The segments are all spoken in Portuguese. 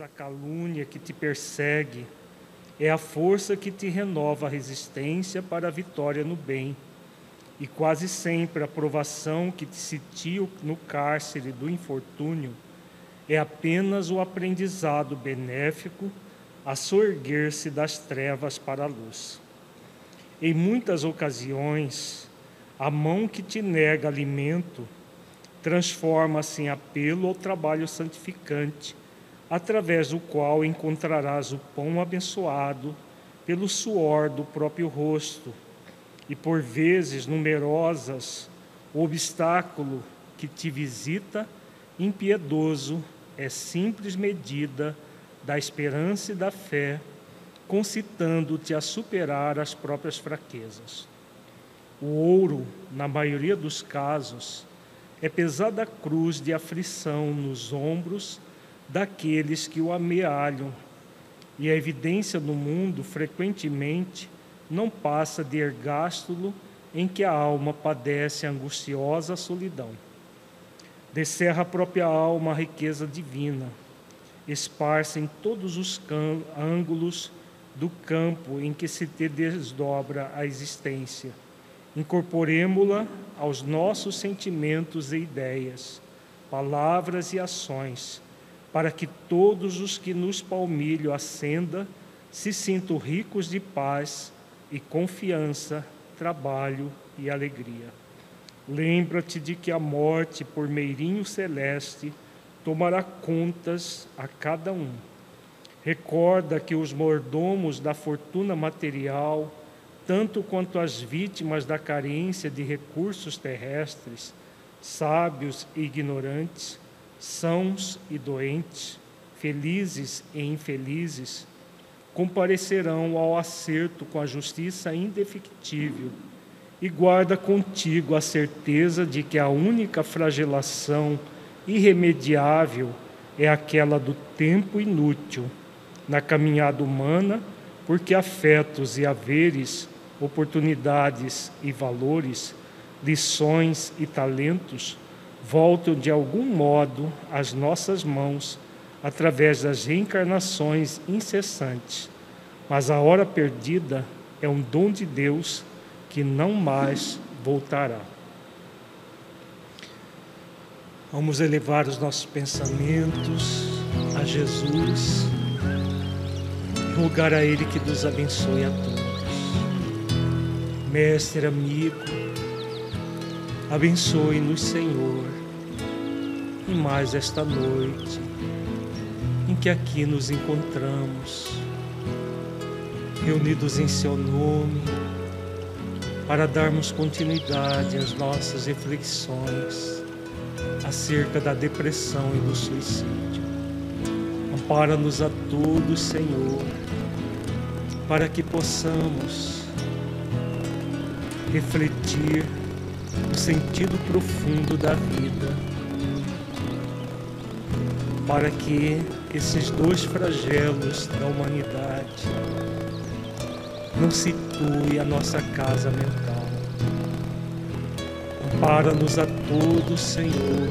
A calúnia que te persegue é a força que te renova a resistência para a vitória no bem. E quase sempre a provação que te sitia no cárcere do infortúnio é apenas o aprendizado benéfico a soerguer-se das trevas para a luz. Em muitas ocasiões, a mão que te nega alimento transforma-se em apelo ao trabalho santificante através do qual encontrarás o pão abençoado pelo suor do próprio rosto, e por vezes numerosas, o obstáculo que te visita, impiedoso, é simples medida da esperança e da fé, concitando-te a superar as próprias fraquezas. O ouro, na maioria dos casos, é pesada cruz de aflição nos ombros daqueles que o amealham. E a evidência no mundo, frequentemente, não passa de ergástulo em que a alma padece angustiosa solidão. Descerra a própria alma a riqueza divina, esparsa em todos os ângulos do campo em que se te desdobra a existência. Incorporemo-la aos nossos sentimentos e ideias, palavras e ações, para que todos os que nos palmilho acenda se sintam ricos de paz e confiança, trabalho e alegria. Lembra-te de que a morte, por meirinho celeste, tomará contas a cada um. Recorda que os mordomos da fortuna material, tanto quanto as vítimas da carência de recursos terrestres, sábios e ignorantes, sãos e doentes, felizes e infelizes, comparecerão ao acerto com a justiça indefectível e guarda contigo a certeza de que a única flagelação irremediável é aquela do tempo inútil na caminhada humana, porque afetos e haveres, oportunidades e valores, lições e talentos voltam de algum modo às nossas mãos através das reencarnações incessantes. Mas a hora perdida é um dom de Deus que não mais voltará. Vamos elevar os nossos pensamentos a Jesus, rogar a Ele que nos abençoe a todos. Mestre, amigo, Abençoe-nos, Senhor, e mais esta noite em que aqui nos encontramos, reunidos em Seu nome, para darmos continuidade às nossas reflexões acerca da depressão e do suicídio. Ampara-nos a todos, Senhor, para que possamos refletir o sentido profundo da vida, para que esses dois flagelos da humanidade não situem a nossa casa mental. Ampara-nos a todos, Senhor,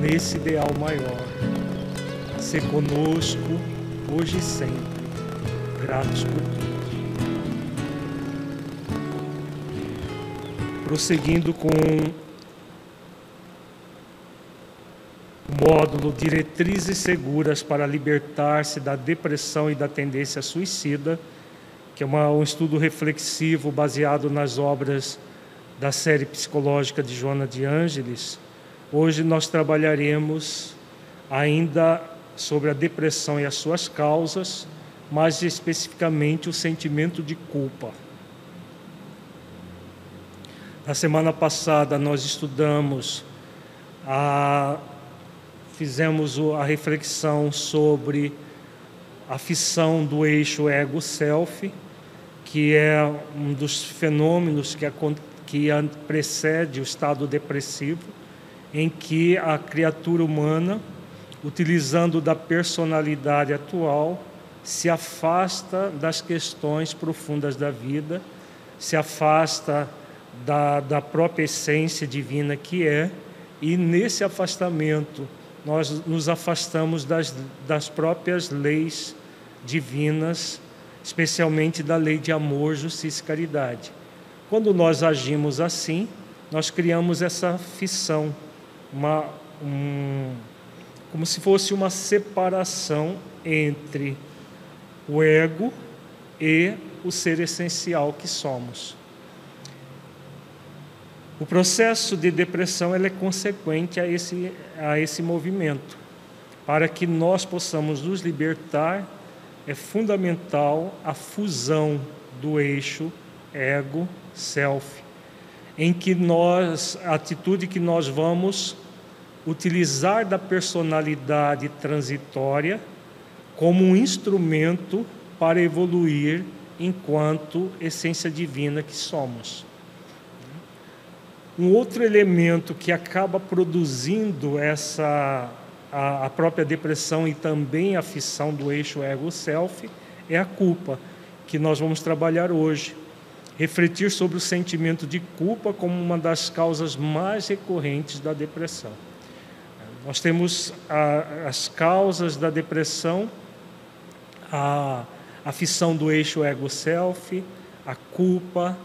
nesse ideal maior. Ser conosco hoje e sempre. Gratos por tudo. prosseguindo com o módulo Diretrizes Seguras para Libertar-se da Depressão e da Tendência Suicida, que é uma, um estudo reflexivo baseado nas obras da série psicológica de Joana de Ângeles. Hoje nós trabalharemos ainda sobre a depressão e as suas causas, mais especificamente o sentimento de culpa. Na semana passada nós estudamos, a, fizemos a reflexão sobre a fissão do eixo ego-self, que é um dos fenômenos que, que precede o estado depressivo, em que a criatura humana, utilizando da personalidade atual, se afasta das questões profundas da vida, se afasta da, da própria essência divina que é, e nesse afastamento nós nos afastamos das, das próprias leis divinas, especialmente da lei de amor, justiça e caridade. Quando nós agimos assim, nós criamos essa fissão, uma, um, como se fosse uma separação entre o ego e o ser essencial que somos. O processo de depressão é consequente a esse, a esse movimento. Para que nós possamos nos libertar, é fundamental a fusão do eixo ego-self, em que nós, a atitude que nós vamos utilizar da personalidade transitória como um instrumento para evoluir enquanto essência divina que somos. Um outro elemento que acaba produzindo essa a, a própria depressão e também a fissão do eixo ego-self é a culpa, que nós vamos trabalhar hoje. Refletir sobre o sentimento de culpa como uma das causas mais recorrentes da depressão. Nós temos a, as causas da depressão, a, a fissão do eixo ego-self, a culpa,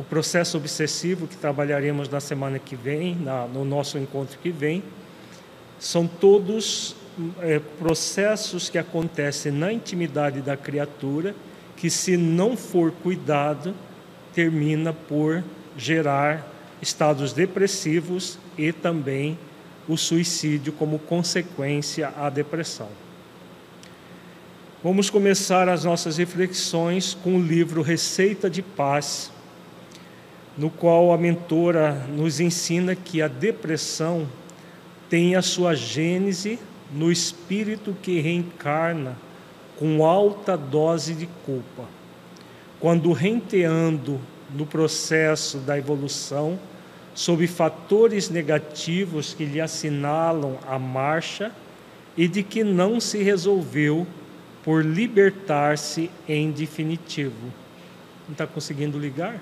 o processo obsessivo que trabalharemos na semana que vem, na, no nosso encontro que vem, são todos é, processos que acontecem na intimidade da criatura, que se não for cuidado, termina por gerar estados depressivos e também o suicídio como consequência à depressão. Vamos começar as nossas reflexões com o livro Receita de Paz, no qual a mentora nos ensina que a depressão tem a sua gênese no espírito que reencarna com alta dose de culpa. Quando renteando no processo da evolução, sob fatores negativos que lhe assinalam a marcha e de que não se resolveu por libertar-se em definitivo. Não está conseguindo ligar?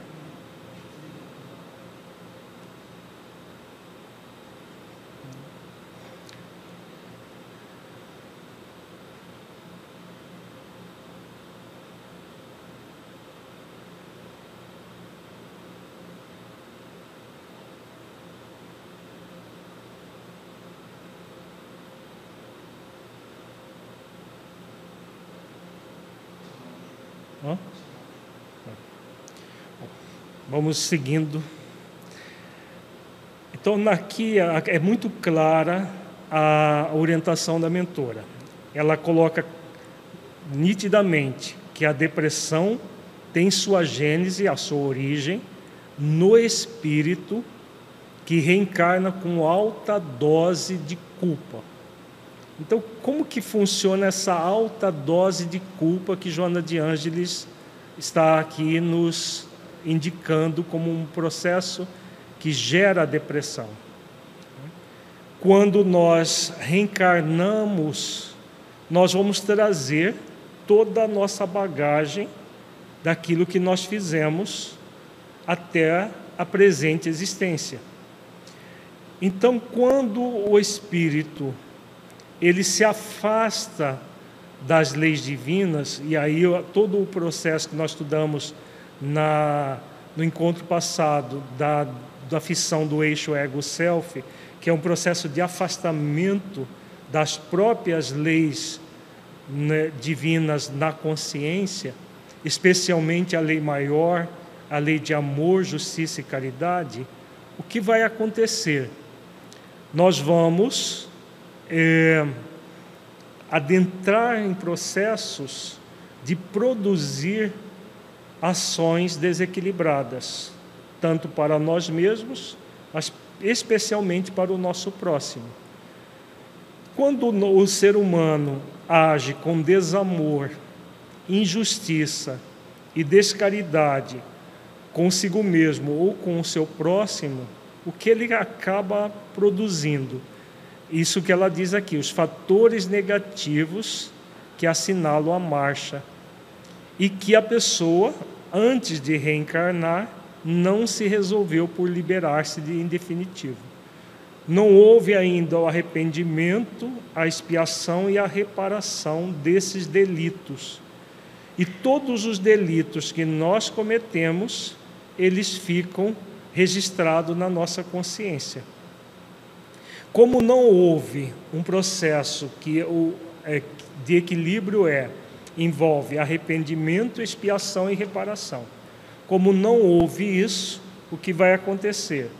Vamos seguindo. Então, aqui é muito clara a orientação da mentora. Ela coloca nitidamente que a depressão tem sua gênese, a sua origem, no espírito que reencarna com alta dose de culpa. Então, como que funciona essa alta dose de culpa que Joana de Ângeles está aqui nos indicando como um processo que gera depressão? Quando nós reencarnamos, nós vamos trazer toda a nossa bagagem daquilo que nós fizemos até a presente existência. Então, quando o espírito ele se afasta das leis divinas, e aí todo o processo que nós estudamos na, no encontro passado da, da fissão do eixo ego-self, que é um processo de afastamento das próprias leis né, divinas na consciência, especialmente a lei maior, a lei de amor, justiça e caridade, o que vai acontecer? Nós vamos é, adentrar em processos de produzir ações desequilibradas, tanto para nós mesmos, mas especialmente para o nosso próximo. Quando o ser humano age com desamor, injustiça e descaridade consigo mesmo ou com o seu próximo, o que ele acaba produzindo? Isso que ela diz aqui, os fatores negativos que assinalam a marcha e que a pessoa, antes de reencarnar, não se resolveu por liberar-se de em definitivo. Não houve ainda o arrependimento, a expiação e a reparação desses delitos. E todos os delitos que nós cometemos, eles ficam registrados na nossa consciência. Como não houve um processo que o, é, de equilíbrio é envolve arrependimento, expiação e reparação. Como não houve isso, o que vai acontecer?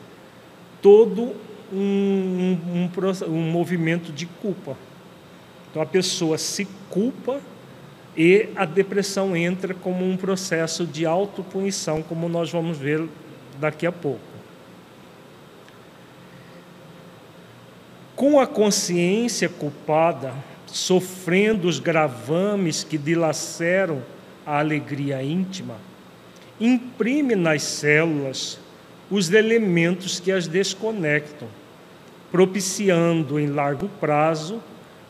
Todo um, um, um, um movimento de culpa. Então a pessoa se culpa e a depressão entra como um processo de autopunição, como nós vamos ver daqui a pouco. Com a consciência culpada, sofrendo os gravames que dilaceram a alegria íntima, imprime nas células os elementos que as desconectam, propiciando em largo prazo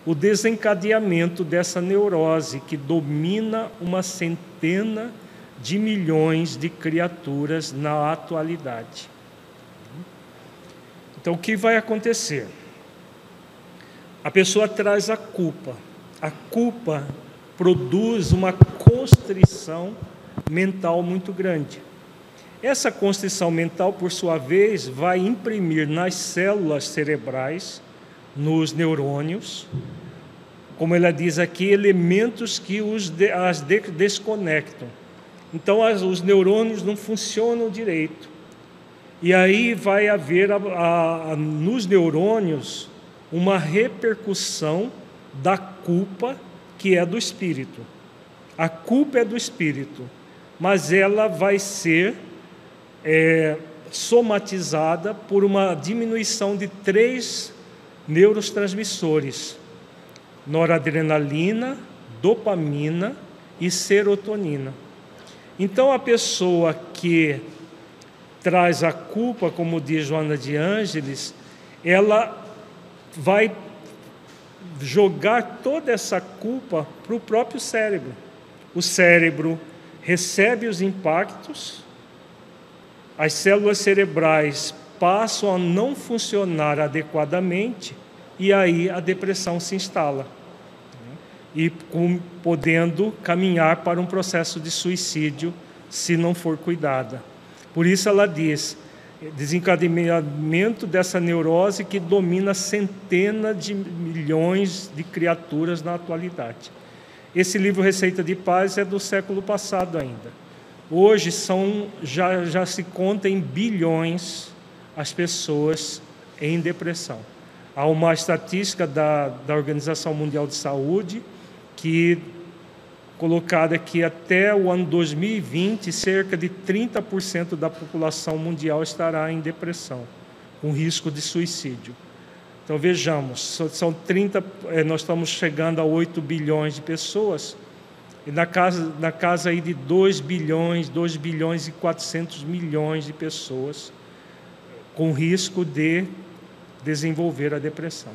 o desencadeamento dessa neurose que domina uma centena de milhões de criaturas na atualidade. Então, o que vai acontecer? A pessoa traz a culpa. A culpa produz uma constrição mental muito grande. Essa constrição mental, por sua vez, vai imprimir nas células cerebrais, nos neurônios, como ela diz aqui, elementos que os de, as de, desconectam. Então, as, os neurônios não funcionam direito. E aí vai haver a, a, a, nos neurônios uma repercussão da culpa que é do espírito. A culpa é do espírito, mas ela vai ser é, somatizada por uma diminuição de três neurotransmissores: noradrenalina, dopamina e serotonina. Então, a pessoa que traz a culpa, como diz Joana de Ângeles, ela vai jogar toda essa culpa para o próprio cérebro. O cérebro recebe os impactos, as células cerebrais passam a não funcionar adequadamente e aí a depressão se instala. E com, podendo caminhar para um processo de suicídio se não for cuidada. Por isso ela diz: desencadeamento dessa neurose que domina centenas de milhões de criaturas na atualidade. Esse livro Receita de Paz é do século passado ainda. Hoje são já, já se conta em bilhões as pessoas em depressão. Há uma estatística da, da Organização Mundial de Saúde que colocada que até o ano 2020, cerca de 30% da população mundial estará em depressão, com risco de suicídio. Então vejamos, são 30, eh, nós estamos chegando a 8 bilhões de pessoas, e na casa, na casa aí de 2 bilhões, 2 bilhões e 400 milhões de pessoas com risco de desenvolver a depressão.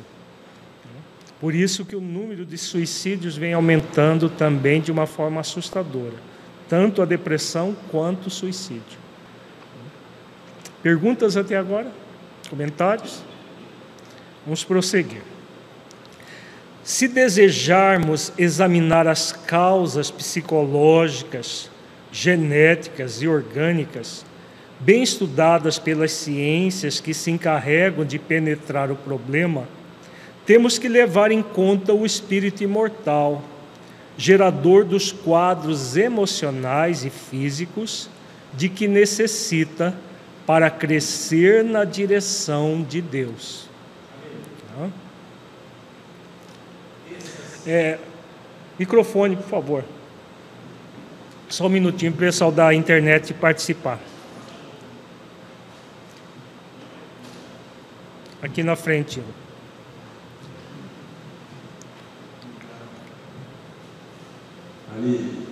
Por isso que o número de suicídios vem aumentando também de uma forma assustadora, tanto a depressão quanto o suicídio. Perguntas até agora? Comentários? Vamos prosseguir. Se desejarmos examinar as causas psicológicas, genéticas e orgânicas, bem estudadas pelas ciências que se encarregam de penetrar o problema, temos que levar em conta o espírito imortal, gerador dos quadros emocionais e físicos de que necessita para crescer na direção de Deus. É, microfone, por favor. Só um minutinho para o pessoal da internet participar. Aqui na frente. Ali,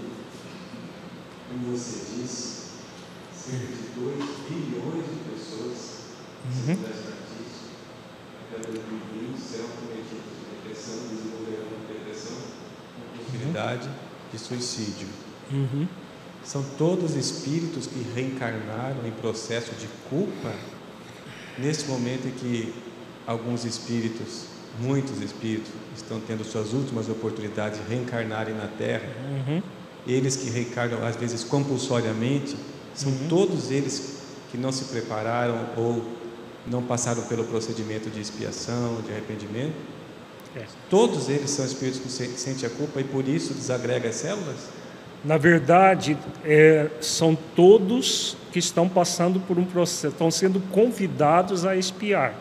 como você disse, cerca de 2 bilhões de pessoas uhum. até 2020 serão cometidas de depressão, desenvolverão depressão com possibilidade uhum. de suicídio. Uhum. São todos espíritos que reencarnaram em processo de culpa nesse momento em que alguns espíritos, muitos espíritos, estão tendo suas últimas oportunidades de reencarnarem na Terra. Uhum. Eles que reencarnam às vezes compulsoriamente, são uhum. todos eles que não se prepararam ou não passaram pelo procedimento de expiação, de arrependimento. É. Todos eles são espíritos que sentem a culpa e por isso desagrega as células? Na verdade, é, são todos que estão passando por um processo, estão sendo convidados a expiar.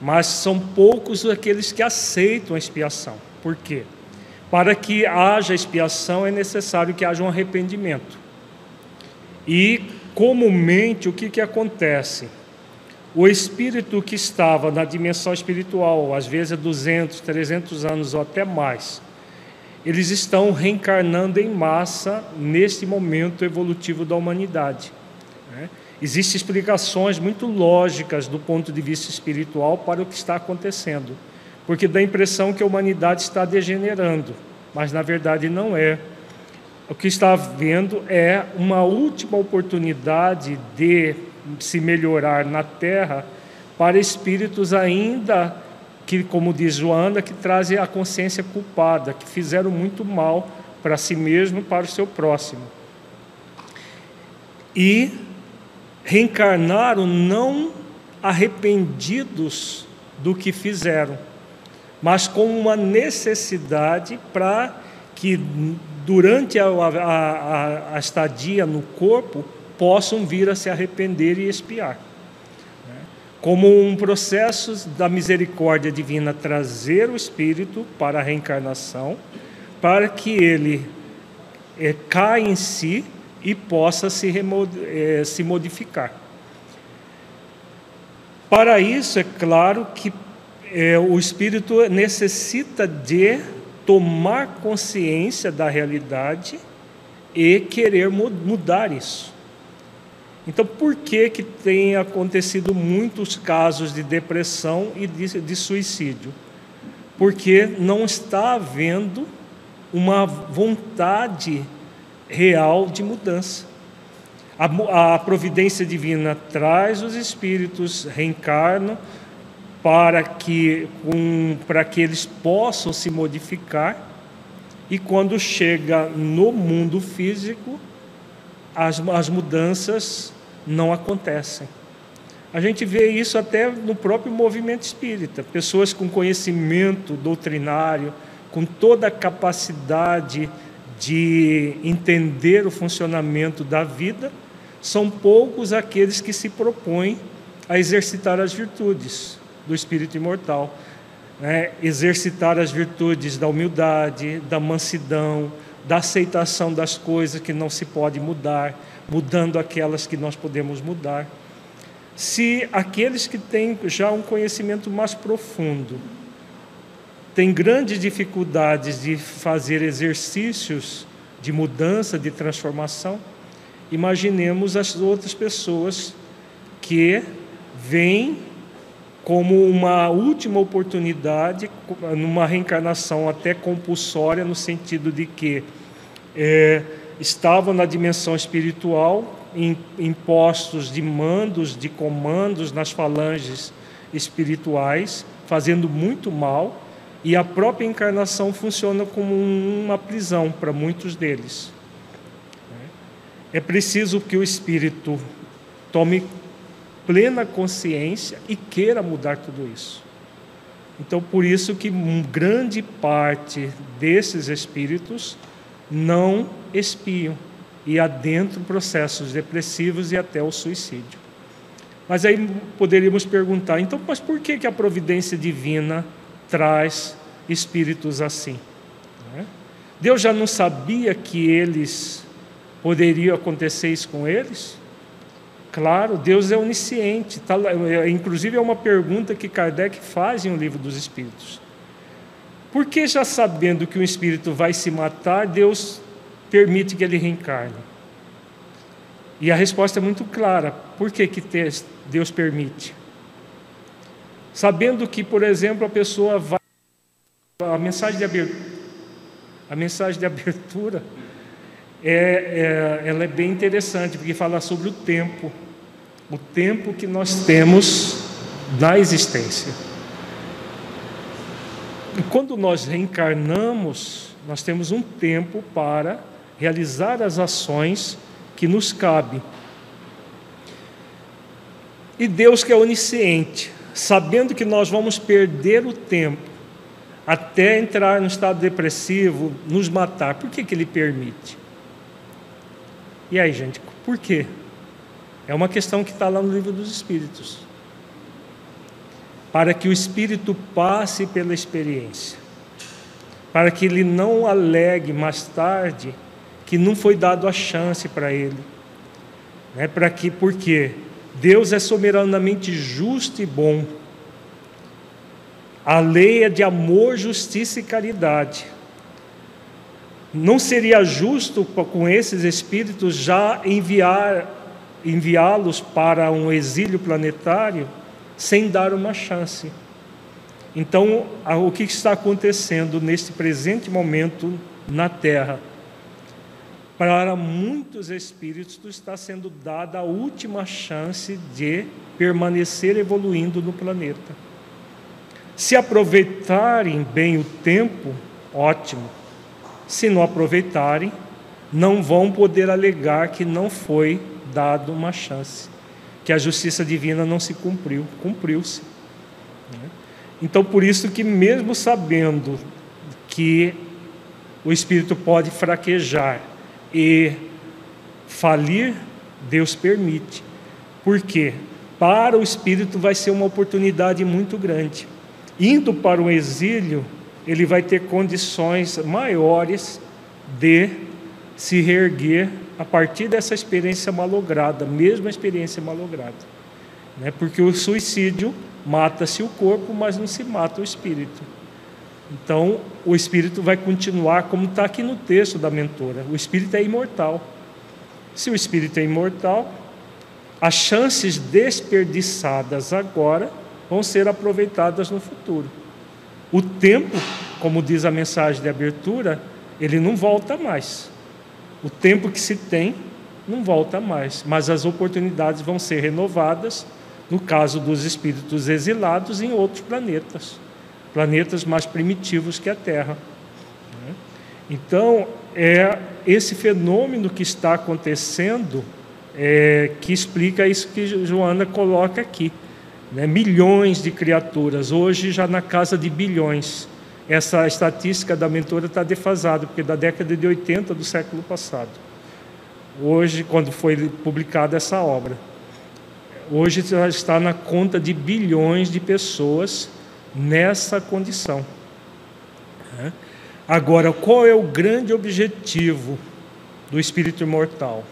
Mas são poucos aqueles que aceitam a expiação. Por quê? Para que haja expiação é necessário que haja um arrependimento. E comumente o que, que acontece? O espírito que estava na dimensão espiritual, às vezes 200, 300 anos ou até mais, eles estão reencarnando em massa neste momento evolutivo da humanidade. Né? Existem explicações muito lógicas do ponto de vista espiritual para o que está acontecendo, porque dá a impressão que a humanidade está degenerando, mas na verdade não é. O que está havendo é uma última oportunidade de se melhorar na Terra para espíritos ainda que, como diz Joana, que trazem a consciência culpada, que fizeram muito mal para si mesmo para o seu próximo. E reencarnaram não arrependidos do que fizeram, mas com uma necessidade para que durante a, a, a, estadia no corpo possam vir a se arrepender e expiar como um processo da misericórdia divina trazer o espírito para a reencarnação, para que ele é, caia em si e possa se, é, se modificar. Para isso, é claro que é, o espírito necessita de tomar consciência da realidade e querer mudar isso. Então, por que, que tem acontecido muitos casos de depressão e de, de suicídio? Porque não está havendo uma vontade real de mudança. A, a, providência divina traz os espíritos, reencarnam para que, um, para que eles possam se modificar, e quando chega no mundo físico, as, as mudanças não acontecem. A gente vê isso até no próprio movimento espírita. Pessoas com conhecimento doutrinário, com toda a capacidade de entender o funcionamento da vida, são poucos aqueles que se propõem a exercitar as virtudes do espírito imortal. Né? Exercitar as virtudes da humildade, da mansidão, da aceitação das coisas que não se pode mudar, mudando aquelas que nós podemos mudar. Se aqueles que têm já um conhecimento mais profundo têm grandes dificuldades de fazer exercícios de mudança, de transformação, imaginemos as outras pessoas que vêm como uma última oportunidade, numa reencarnação até compulsória, no sentido de que é, estavam na dimensão espiritual, impostos de mandos, de comandos nas falanges espirituais, fazendo muito mal, e a própria encarnação funciona como uma prisão para muitos deles. É preciso que o espírito tome plena consciência e queira mudar tudo isso. Então, por isso que grande parte desses espíritos não espiam e adentram processos depressivos e até o suicídio. Mas aí poderíamos perguntar, então, mas por que, que a providência divina traz espíritos assim. Né? Deus já não sabia que eles poderia acontecer isso com eles? Claro, Deus é onisciente. Tá, inclusive, é uma pergunta que Kardec faz em O Livro dos Espíritos. Por que, já sabendo que um espírito vai se matar, Deus permite que ele reencarne? E a resposta é muito clara. Por que, que Deus permite? Sabendo que, por exemplo, a pessoa vai. A mensagem de abertura, a mensagem de abertura é, é, ela é bem interessante, porque fala sobre o tempo, o tempo que nós temos na existência. E quando nós reencarnamos, nós temos um tempo para realizar as ações que nos cabe. E Deus que é onisciente, sabendo que nós vamos perder o tempo até entrar no estado depressivo, nos matar, por que, que Ele permite? E aí, gente, por quê? É uma questão que está lá no livro dos Espíritos. Para que o Espírito passe pela experiência. Para que ele não alegue mais tarde que não foi dado a chance para ele. É para que, porque Deus é soberanamente justo e bom. A lei é de amor, justiça e caridade. Não seria justo com esses espíritos já enviar enviá-los para um exílio planetário sem dar uma chance. Então, o que está acontecendo neste presente momento na Terra? Para muitos espíritos está sendo dada a última chance de permanecer evoluindo no planeta. Se aproveitarem bem o tempo, ótimo se não aproveitarem, não vão poder alegar que não foi dado uma chance, que a justiça divina não se cumpriu, cumpriu-se. Né? Então, por isso que mesmo sabendo que o espírito pode fraquejar e falir, Deus permite. Por quê? Para o espírito vai ser uma oportunidade muito grande. Indo para o exílio, ele vai ter condições maiores de se reerguer a partir dessa experiência malograda, mesmo a experiência malograda. Né? Porque o suicídio mata-se o corpo, mas não se mata o espírito. Então, o espírito vai continuar, como está aqui no texto da mentora: o espírito é imortal. Se o espírito é imortal, as chances desperdiçadas agora vão ser aproveitadas no futuro. O tempo, como diz a mensagem de abertura, ele não volta mais. O tempo que se tem não volta mais, mas as oportunidades vão ser renovadas, no caso dos espíritos exilados, em outros planetas, planetas mais primitivos que a Terra. Né? Então, é esse fenômeno que está acontecendo é, que explica isso que Joana coloca aqui né, milhões de criaturas, hoje já na casa de bilhões. Essa estatística da mentora está defasada, porque da década de 80 do século passado. Hoje, quando foi publicada essa obra, hoje já está na conta de bilhões de pessoas nessa condição. Né. Agora, qual é o grande objetivo do espírito imortal?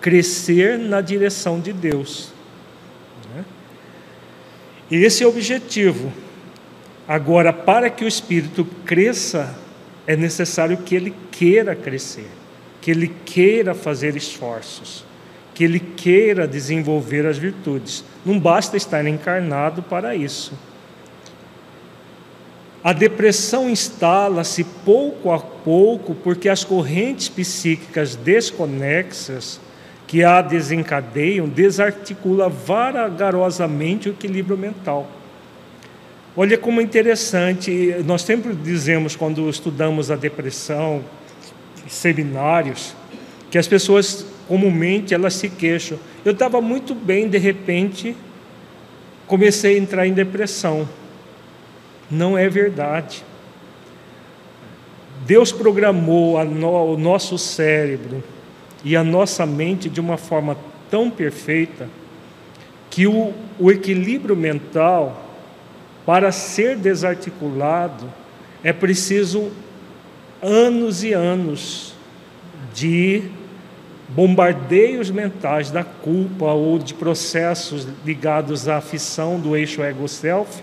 Crescer na direção de Deus. E esse é o objetivo. Agora, para que o espírito cresça, é necessário que ele queira crescer, que ele queira fazer esforços, que ele queira desenvolver as virtudes. Não basta estar encarnado para isso. A depressão instala-se pouco a pouco porque as correntes psíquicas desconexas que a desencadeiam, desarticula vagarosamente o equilíbrio mental. Olha como é interessante, nós sempre dizemos quando estudamos a depressão, seminários, que as pessoas comumente elas se queixam. Eu estava muito bem, de repente comecei a entrar em depressão. Não é verdade. Deus programou no, o nosso cérebro e a nossa mente de uma forma tão perfeita que o, o equilíbrio mental, para ser desarticulado, é preciso anos e anos de bombardeios mentais da culpa ou de processos ligados à aflição do eixo ego-self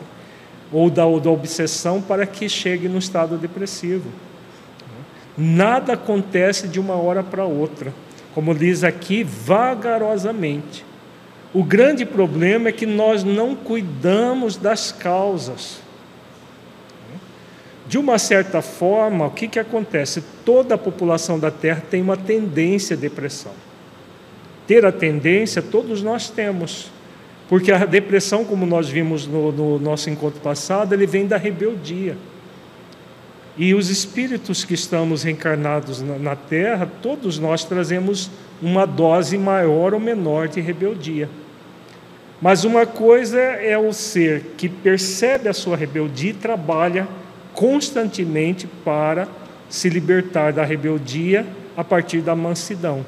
ou da, da obsessão para que chegue no estado depressivo. Nada acontece de uma hora para outra, como diz aqui, vagarosamente. O grande problema é que nós não cuidamos das causas. De uma certa forma, o que, que acontece? Toda a população da Terra tem uma tendência à depressão. Ter a tendência, todos nós temos. Porque a depressão, como nós vimos no, no nosso encontro passado, ele vem da rebeldia. E os espíritos que estamos reencarnados na, Terra, todos nós trazemos uma dose maior ou menor de rebeldia. Mas uma coisa é o ser que percebe a sua rebeldia e trabalha constantemente para se libertar da rebeldia a partir da mansidão.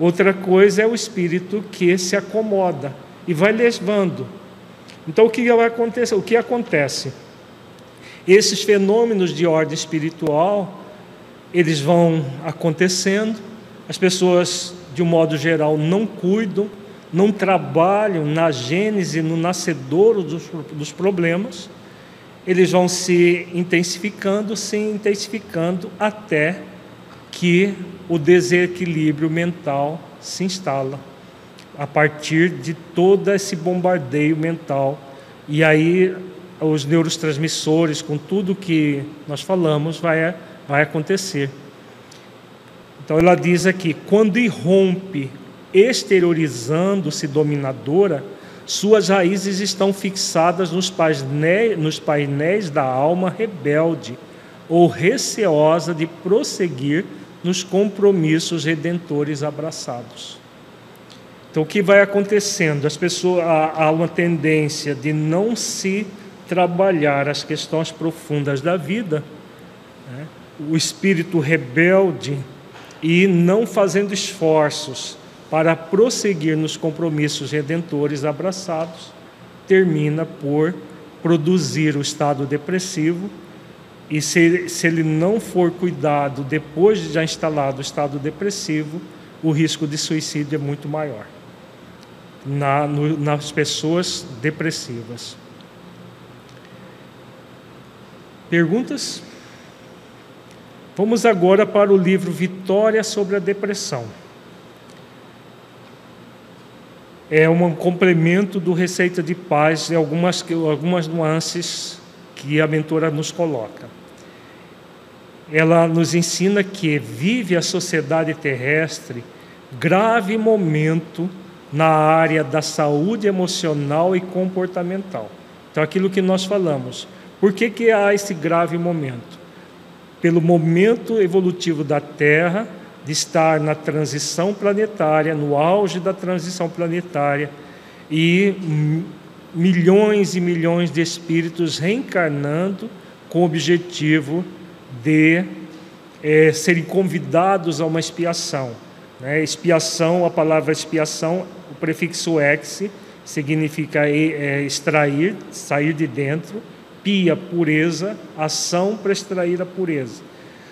Outra coisa é o espírito que se acomoda e vai levando. Então o que vai acontecer? O que acontece? Esses fenômenos de ordem espiritual, eles vão acontecendo, as pessoas de um modo geral não cuidam, não trabalham na gênese, no nascedouro dos, dos problemas, eles vão se intensificando, se intensificando até que o desequilíbrio mental se instala a partir de todo esse bombardeio mental. E aí os neurotransmissores, com tudo que nós falamos, vai, vai acontecer. Então ela diz aqui: quando irrompe exteriorizando-se dominadora, suas raízes estão fixadas nos painéis, nos painéis da alma rebelde ou receosa de prosseguir nos compromissos redentores abraçados. Então, o que vai acontecendo? As pessoas há uma tendência de não se trabalhar as questões profundas da vida, né? o espírito rebelde e não fazendo esforços para prosseguir nos compromissos redentores abraçados, termina por produzir o estado depressivo. E se, se ele não for cuidado depois de já instalado o estado depressivo, o risco de suicídio é muito maior na, no, nas pessoas depressivas. Perguntas? Vamos agora para o livro Vitória sobre a Depressão é um complemento do Receita de Paz e algumas, algumas nuances que a mentora nos coloca. Ela nos ensina que vive a sociedade terrestre grave momento na área da saúde emocional e comportamental. Então, aquilo que nós falamos. Por que, que há esse grave momento? Pelo momento evolutivo da Terra, de estar na transição planetária, no auge da transição planetária, e milhões e milhões de espíritos reencarnando com o objetivo de é, serem convidados a uma expiação. Né? Expiação, a palavra expiação, o prefixo ex significa é, extrair, sair de dentro, pia, pureza, ação para extrair a pureza.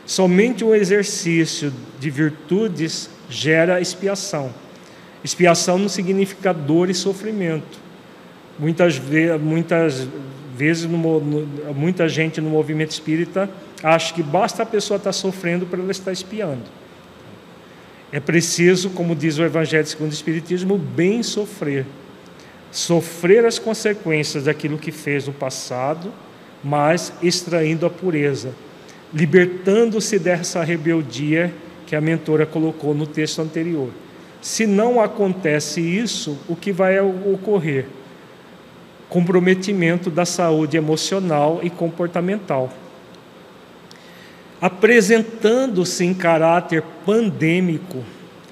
Somente o exercício de virtudes gera expiação. Expiação não significa dor e sofrimento. Muitas, ve muitas vezes, no, no, muita gente no movimento espírita acha que basta a pessoa estar sofrendo para ela estar espiando. É preciso, como diz o Evangelho segundo o Espiritismo, bem sofrer. Sofrer as consequências daquilo que fez no passado, mas extraindo a pureza libertando-se dessa rebeldia que a mentora colocou no texto anterior. Se não acontece isso, o que vai ocorrer? Comprometimento da saúde emocional e comportamental. Apresentando-se em caráter pandêmico,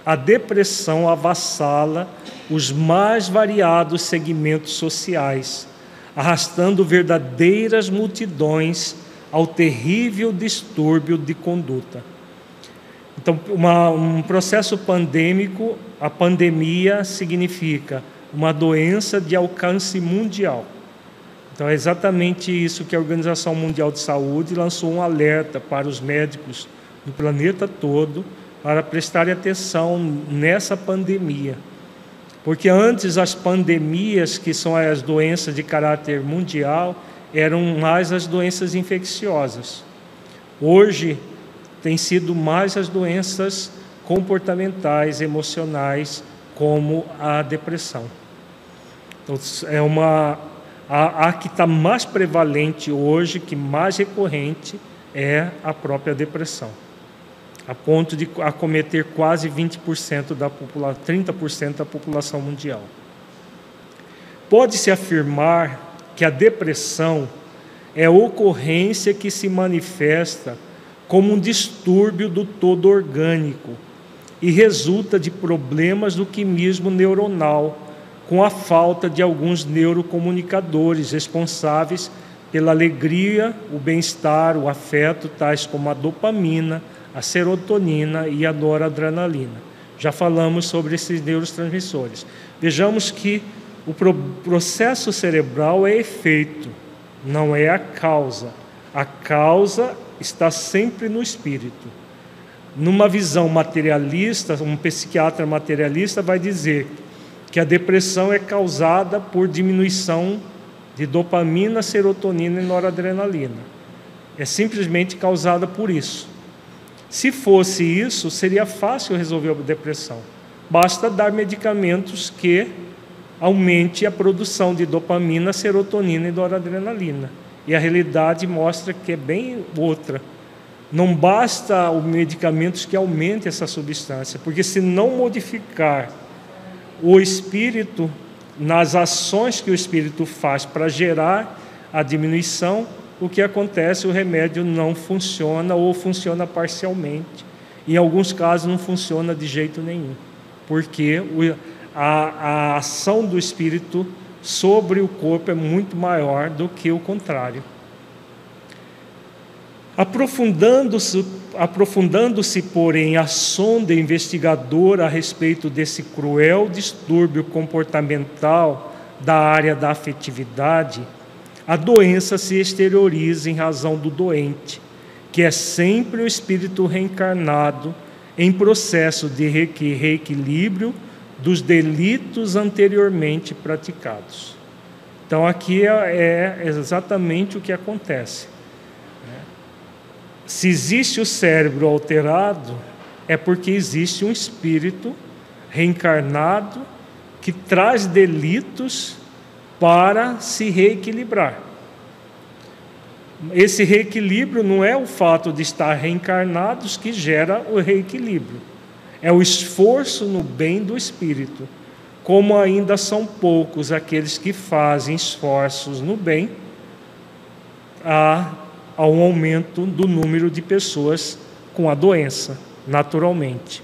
a depressão avassala os mais variados segmentos sociais, arrastando verdadeiras multidões ao terrível distúrbio de conduta. Então, uma, um processo pandêmico, a pandemia significa uma doença de alcance mundial, Então é exatamente isso que a Organização Mundial de Saúde lançou um alerta para os médicos do planeta todo para prestarem atenção nessa pandemia. Porque antes as pandemias, que são as doenças de caráter mundial, eram mais as doenças infecciosas. Hoje tem sido mais as doenças comportamentais, emocionais, como a depressão. Então, é uma a, a que está mais prevalente hoje, que mais recorrente, é a própria depressão, a ponto de acometer quase 20% da população, 30% da população mundial. Pode-se afirmar que a depressão é ocorrência que se manifesta como um distúrbio do todo orgânico e resulta de problemas do quimismo neuronal com a falta de alguns neurocomunicadores responsáveis pela alegria, o bem-estar, o afeto, tais como a dopamina, a serotonina e a noradrenalina. Já falamos sobre esses neurotransmissores. Vejamos que o processo cerebral é efeito, não é a causa. A causa está sempre no espírito. Numa visão materialista, um psiquiatra materialista vai dizer que a depressão é causada por diminuição de dopamina, serotonina e noradrenalina. É simplesmente causada por isso. Se fosse isso, seria fácil resolver a depressão. Basta dar medicamentos que aumente a produção de dopamina, serotonina e noradrenalina. E a realidade mostra que é bem outra. Não basta os medicamentos que aumentem essa substância, porque se não modificar o espírito, nas ações que o espírito faz para gerar a diminuição, o que acontece? O remédio não funciona ou funciona parcialmente. Em alguns casos, não funciona de jeito nenhum, porque a, a ação do espírito sobre o corpo é muito maior do que o contrário. Aprofundando-se, aprofundando-se, porém, a sonda investigadora a respeito desse cruel distúrbio comportamental da área da afetividade, a doença se exterioriza em razão do doente, que é sempre o espírito reencarnado em processo de reequilíbrio dos delitos anteriormente praticados. Então, aqui é, é exatamente o que acontece se existe o cérebro alterado, é porque existe um espírito reencarnado que traz delitos para se reequilibrar. Esse reequilíbrio não é o fato de estar reencarnados que gera o reequilíbrio, é o esforço no bem do espírito. Como ainda são poucos aqueles que fazem esforços no bem, a um aumento do número de pessoas com a doença, naturalmente.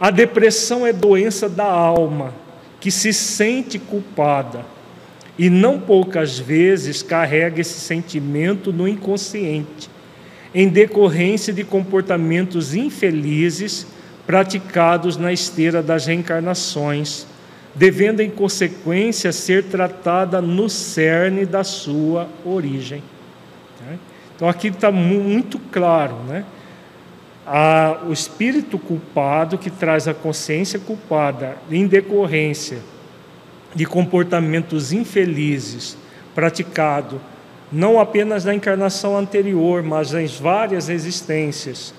A depressão é doença da alma, que se sente culpada e não poucas vezes carrega esse sentimento no inconsciente, em decorrência de comportamentos infelizes praticados na esteira das reencarnações, devendo em consequência ser tratada no cerne da sua origem. Né? Então aqui está muito claro, né? A, o espírito culpado que traz a consciência culpada em decorrência de comportamentos infelizes praticados não apenas na encarnação anterior, mas nas várias existências,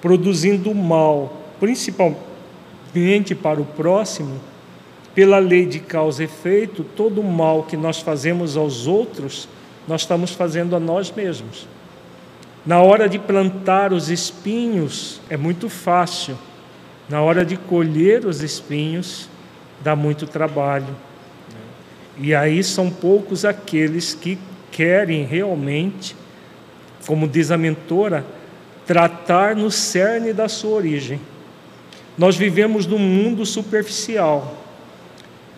produzindo mal, principalmente para o próximo, pela lei de causa e efeito, todo o mal que nós fazemos aos outros nós estamos fazendo a nós mesmos. Na hora de plantar os espinhos é muito fácil, na hora de colher os espinhos dá muito trabalho. E aí são poucos aqueles que querem realmente, como diz a mentora, tratar no cerne da sua origem. Nós vivemos num mundo superficial.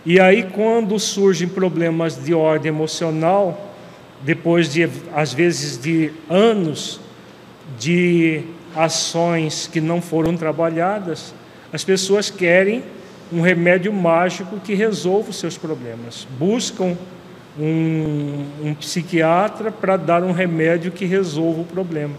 E aí, quando surgem problemas de ordem emocional, depois de, às vezes, de anos de ações que não foram trabalhadas, as pessoas querem um remédio mágico que resolva os seus problemas. Buscam um, um psiquiatra para dar um remédio que resolva o problema.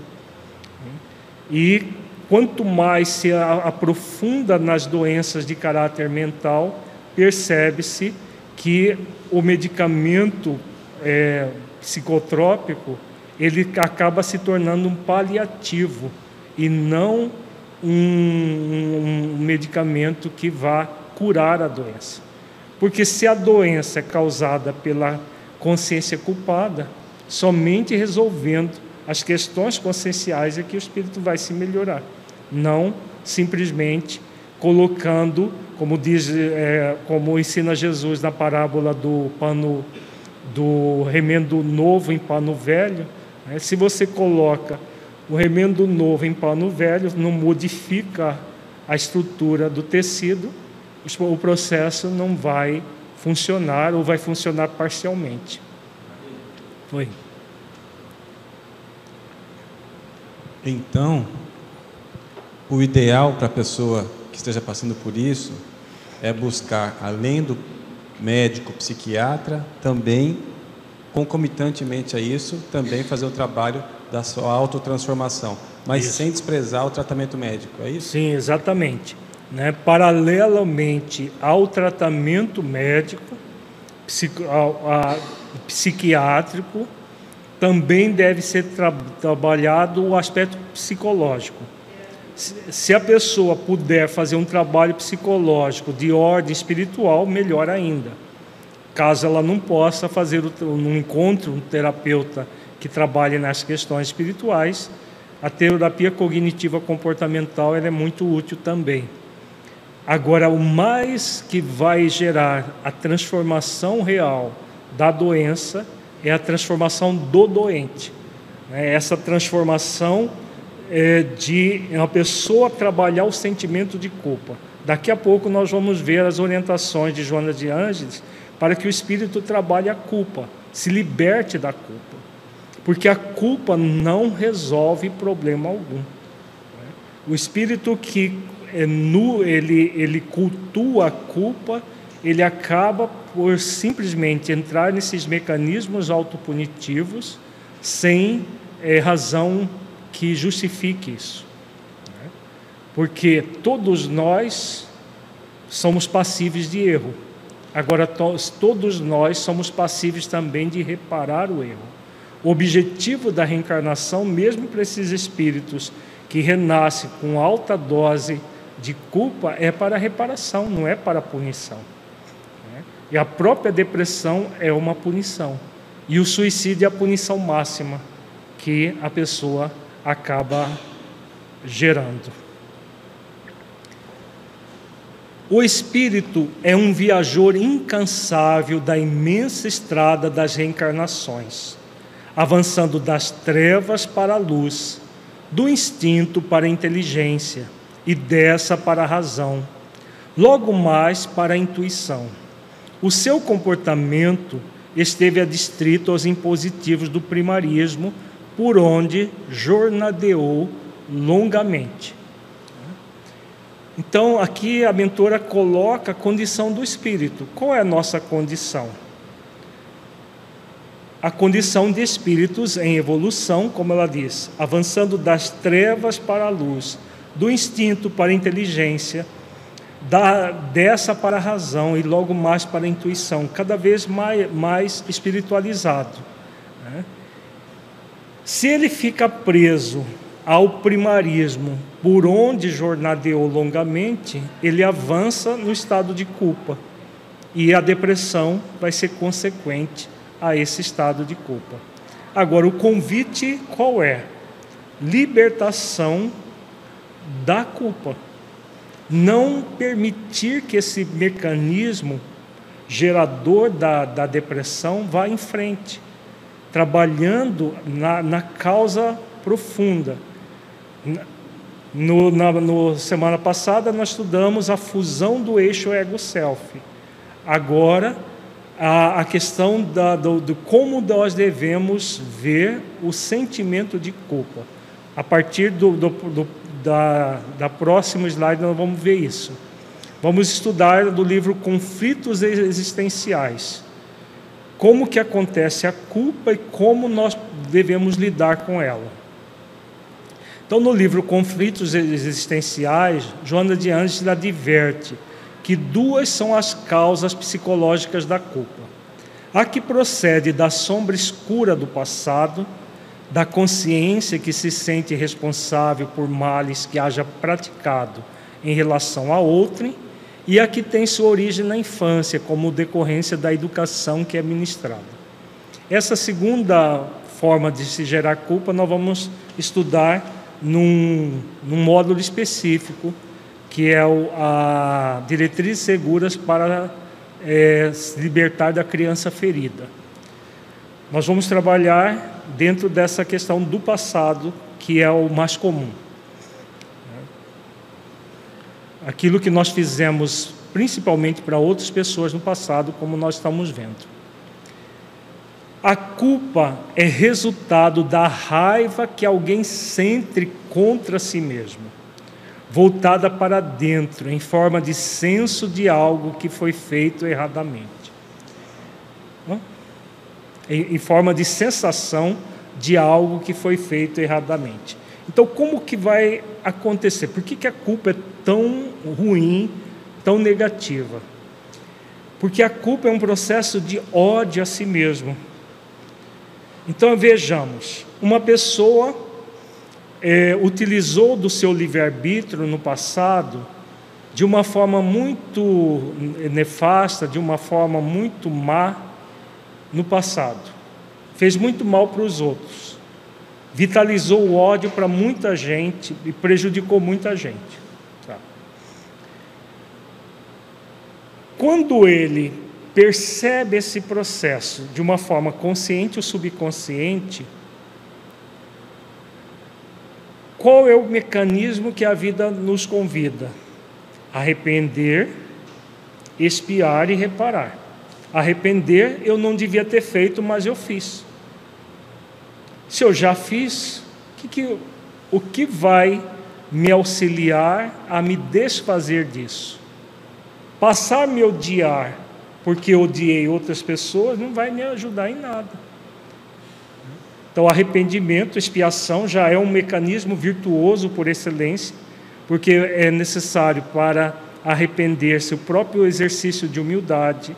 E quanto mais se aprofunda nas doenças de caráter mental, percebe-se que o medicamento é, psicotrópico ele acaba se tornando um paliativo e não um, um medicamento que vá curar a doença. Porque se a doença é causada pela consciência culpada, somente resolvendo as questões conscienciais é que o espírito vai se melhorar, não simplesmente colocando, como diz, é, como ensina Jesus na parábola do pano do remendo novo em pano velho? Se você coloca o remendo novo em pano velho, não modifica a estrutura do tecido, o processo não vai funcionar ou vai funcionar parcialmente. Oi. Então, o ideal para a pessoa que esteja passando por isso é buscar, além do médico, psiquiatra, também, concomitantemente a isso, também fazer o trabalho da sua autotransformação, mas isso. sem desprezar o tratamento médico, é isso? Sim, exatamente. Né? Paralelamente ao tratamento médico, psico, a, a, psiquiátrico, também deve ser tra trabalhado o aspecto psicológico. Se a pessoa puder fazer um trabalho psicológico de ordem espiritual, melhor ainda. Caso ela não possa fazer um encontro, um terapeuta que trabalhe nas questões espirituais, a terapia cognitiva comportamental é muito útil também. Agora, o mais que vai gerar a transformação real da doença é a transformação do doente. Né? Essa transformação é de uma pessoa trabalhar o sentimento de culpa. Daqui a pouco nós vamos ver as orientações de Joana de Ângeles para que o espírito trabalhe a culpa, se liberte da culpa. Porque a culpa não resolve problema algum. O espírito que é nu, ele, ele cultua a culpa, ele acaba por simplesmente entrar nesses mecanismos autopunitivos sem é, razão que justifique isso. Porque todos nós somos passíveis de erro. Agora, todos nós somos passíveis também de reparar o erro. O objetivo da reencarnação, mesmo para esses espíritos que renascem com alta dose de culpa, é para reparação, não é para punição. E a própria depressão é uma punição. E o suicídio é a punição máxima que a pessoa acaba gerando. O espírito é um viajor incansável da imensa estrada das reencarnações, avançando das trevas para a luz, do instinto para a inteligência e dessa para a razão, logo mais para a intuição o seu comportamento esteve adstrito aos impositivos do primarismo, por onde jornadeou longamente. Então, aqui a mentora coloca a condição do espírito. Qual é a nossa condição? A condição de espíritos em evolução, como ela diz, avançando das trevas para a luz, do instinto para a inteligência, da, dessa para a razão e logo mais para a intuição, cada vez mais, mais espiritualizado. Né? Se ele fica preso ao primarismo, por onde jornadeou longamente, ele avança no estado de culpa. E a depressão vai ser consequente a esse estado de culpa. Agora, o convite qual é? Libertação da culpa não permitir que esse mecanismo gerador da, da depressão vá em frente, trabalhando na, na causa profunda. No, na no semana passada nós estudamos a fusão do eixo ego-self. Agora, a, a questão da, do, do como nós devemos ver o sentimento de culpa. A partir do, do, do da, da próxima slide nós vamos ver isso. Vamos estudar do livro Conflitos Existenciais. como que acontece a culpa e como nós devemos lidar com ela. Então, no livro Conflitos Existenciais, Joana de Angeles adverte que duas são as causas psicológicas da culpa. A que procede da sombra escura do passado, da consciência que se sente responsável por males que haja praticado em relação a outrem, e a que tem sua origem na infância, como decorrência da educação que é ministrada. Essa segunda forma de se gerar culpa nós vamos estudar num, num módulo específico, que é o, a Diretrizes Seguras para é, se libertar da criança ferida. Nós vamos trabalhar dentro dessa questão do passado, que é o mais comum aquilo que nós fizemos principalmente para outras pessoas no passado, como nós estamos vendo. A culpa é resultado da raiva que alguém sente contra si mesmo, voltada para dentro, em forma de senso de algo que foi feito erradamente. Em forma de sensação de algo que foi feito erradamente. Então, como que vai acontecer? Por que, que a culpa é tão ruim, tão negativa? Porque a culpa é um processo de ódio a si mesmo. Então, vejamos: uma pessoa é, utilizou do seu livre-arbítrio no passado de uma forma muito nefasta, de uma forma muito má no passado. Fez muito mal para os outros vitalizou o ódio para muita gente e prejudicou muita gente. Tá? Quando ele percebe esse processo de uma forma consciente ou subconsciente, qual é o mecanismo que a vida nos convida? Arrepender, espiar e reparar. Arrepender eu não devia ter feito, mas eu fiz. Se eu já fiz, que que, o que vai me auxiliar a me desfazer disso? Passar me odiar porque odiei outras pessoas não vai me ajudar em nada. Então, arrependimento, expiação já é um mecanismo virtuoso por excelência, porque é necessário para arrepender-se o próprio exercício de humildade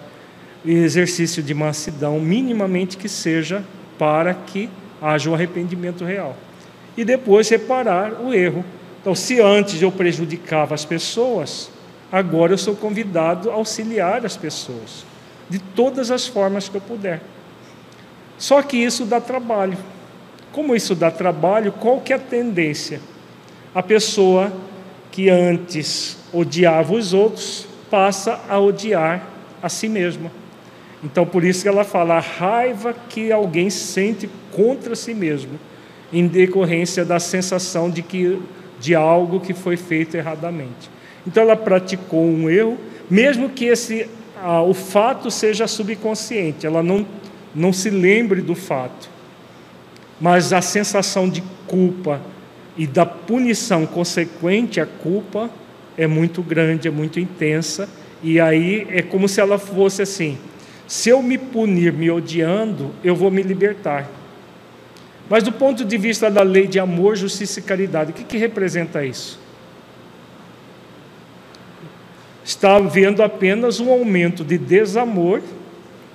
e exercício de mansidão, minimamente que seja, para que haja um arrependimento real. E depois reparar o erro. Então, se antes eu prejudicava as pessoas, agora eu sou convidado a auxiliar as pessoas, de todas as formas que eu puder. Só que isso dá trabalho. Como isso dá trabalho, qual que é a tendência? A pessoa que antes odiava os outros passa a odiar a si mesma. Então, por isso que ela fala a raiva que alguém sente contra si mesmo, em decorrência da sensação de que de algo que foi feito erradamente. Então, ela praticou um erro, mesmo que esse ah, o fato seja subconsciente, ela não não se lembre do fato, mas a sensação de culpa e da punição consequente à culpa é muito grande, é muito intensa, e aí é como se ela fosse assim: se eu me punir me odiando, eu vou me libertar. Mas do ponto de vista da lei de amor, justiça e caridade, o que, que representa isso? Está havendo apenas um aumento de desamor,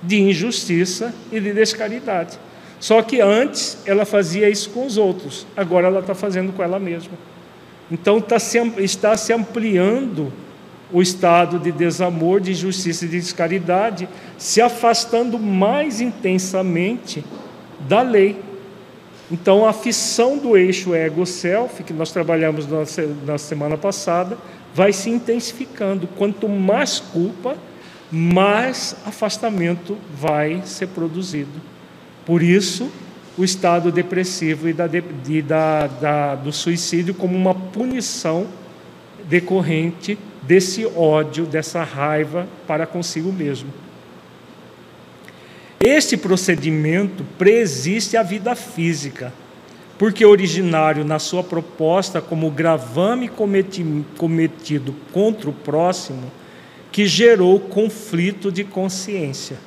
de injustiça e de descaridade. Só que antes ela fazia isso com os outros, agora ela está fazendo com ela mesma. Então está se, está se ampliando o estado de desamor, de injustiça e de descaridade, se afastando mais intensamente da lei. Então, a fissão do eixo ego-self, que nós trabalhamos na semana passada, vai se intensificando. Quanto mais culpa, mais afastamento vai ser produzido. Por isso, o estado depressivo e da, de, da, da, do suicídio como uma punição decorrente desse ódio, dessa raiva para consigo mesmo. Este procedimento preexiste à vida física, porque originário na sua proposta como gravame cometido contra o próximo, que gerou conflito de consciência.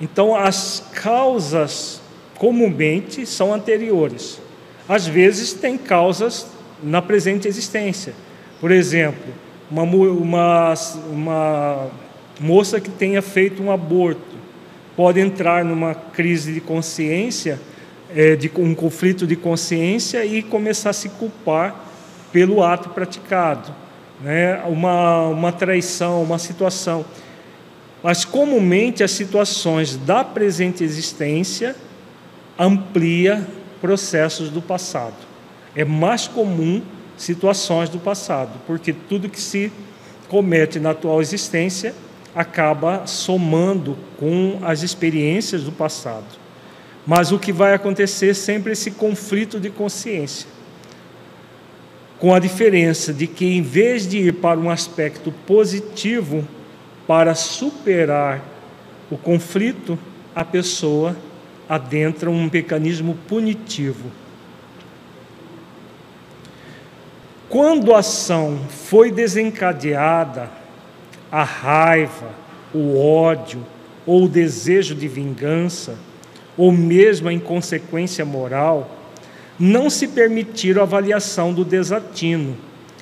Então, as causas comumente são anteriores. Às vezes, tem causas na presente existência. Por exemplo, uma, uma, uma moça que tenha feito um aborto pode entrar numa crise de consciência, é, de um conflito de consciência e começar a se culpar pelo ato praticado, né? uma, uma traição, uma situação. Mas comumente as situações da presente existência amplia processos do passado. É mais comum situações do passado, porque tudo que se comete na atual existência acaba somando com as experiências do passado. Mas o que vai acontecer é sempre esse conflito de consciência. Com a diferença de que, em vez de ir para um aspecto positivo para superar o conflito, a pessoa adentra um mecanismo punitivo. Quando a ação foi desencadeada, a raiva, o ódio ou o desejo de vingança, ou mesmo a inconsequência moral, não se permitiram avaliação do desatino,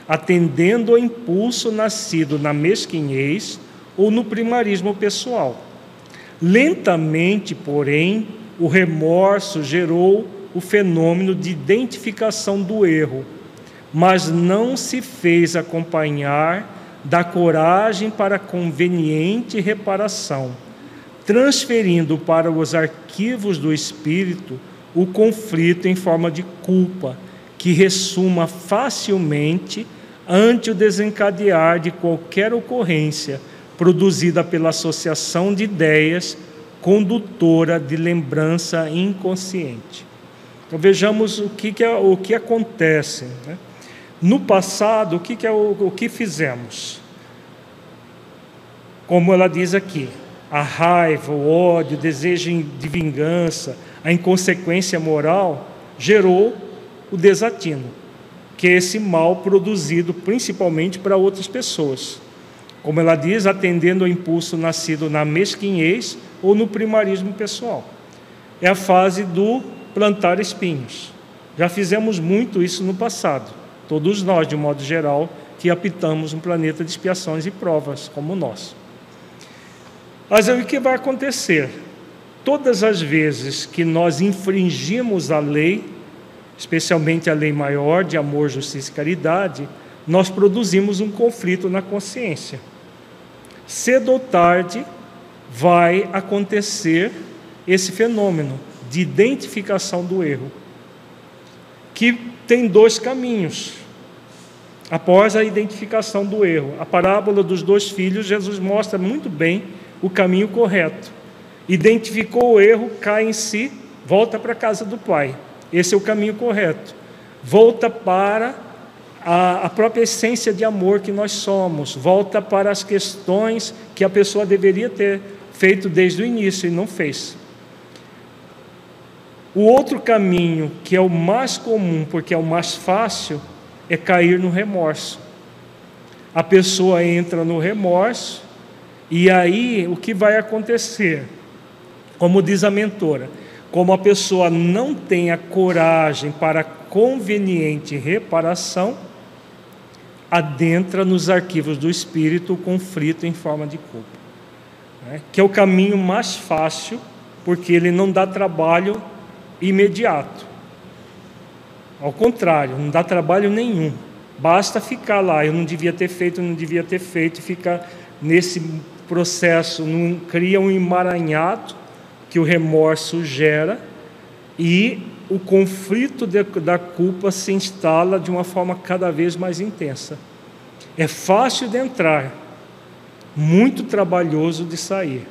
atendendo ao impulso nascido na mesquinhez ou no primarismo pessoal. Lentamente, porém, o remorso gerou o fenômeno de identificação do erro, mas não se fez acompanhar da coragem para conveniente reparação, transferindo para os arquivos do espírito o conflito em forma de culpa, que ressuma facilmente ante o desencadear de qualquer ocorrência produzida pela associação de ideias condutora de lembrança inconsciente. Então vejamos o que, que, é, o que acontece. Né? No passado, o que, que, é o, o que fizemos? Como ela diz aqui, a raiva, o ódio, o desejo de vingança, a inconsequência moral gerou o desatino, que é esse mal produzido principalmente para outras pessoas. Como ela diz, atendendo ao impulso nascido na mesquinhez ou no primarismo pessoal. É a fase do plantar espinhos. Já fizemos muito isso no passado. Todos nós, de um modo geral, que habitamos um planeta de expiações e provas como o nosso. Mas aí o que vai acontecer? Todas as vezes que nós infringimos a lei, especialmente a lei maior de amor, justiça e caridade, nós produzimos um conflito na consciência. Cedo ou tarde vai acontecer esse fenômeno de identificação do erro, que tem dois caminhos. Após a identificação do erro, a parábola dos dois filhos, Jesus mostra muito bem o caminho correto. Identificou o erro, cai em si, volta para a casa do pai. Esse é o caminho correto. Volta para a, a, própria essência de amor que nós somos, volta para as questões que a pessoa deveria ter feito desde o início e não fez. O outro caminho, que é o mais comum, porque é o mais fácil, é cair no remorso. A pessoa entra no remorso, e aí o que vai acontecer? Como diz a mentora, como a pessoa não tem a coragem para conveniente reparação, adentra nos arquivos do espírito o conflito em forma de culpa, né? que é o caminho mais fácil, porque ele não dá trabalho imediato. Ao contrário, não dá trabalho nenhum. Basta ficar lá, eu não devia ter feito, não devia ter feito, ficar nesse processo, não, cria um emaranhado que o remorso gera e o conflito de, da culpa se instala de uma forma cada vez mais intensa. É fácil de entrar, muito trabalhoso de sair.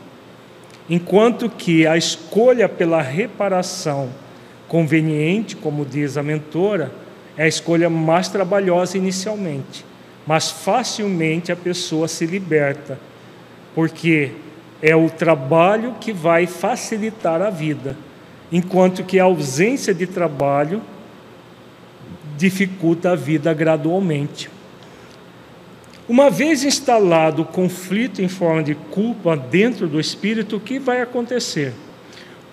Enquanto que a escolha pela reparação conveniente, como diz a mentora, é a escolha mais trabalhosa inicialmente, mas facilmente a pessoa se liberta, porque é o trabalho que vai facilitar a vida, enquanto que a ausência de trabalho dificulta a vida gradualmente. Uma vez instalado o conflito em forma de culpa dentro do espírito, o que vai acontecer?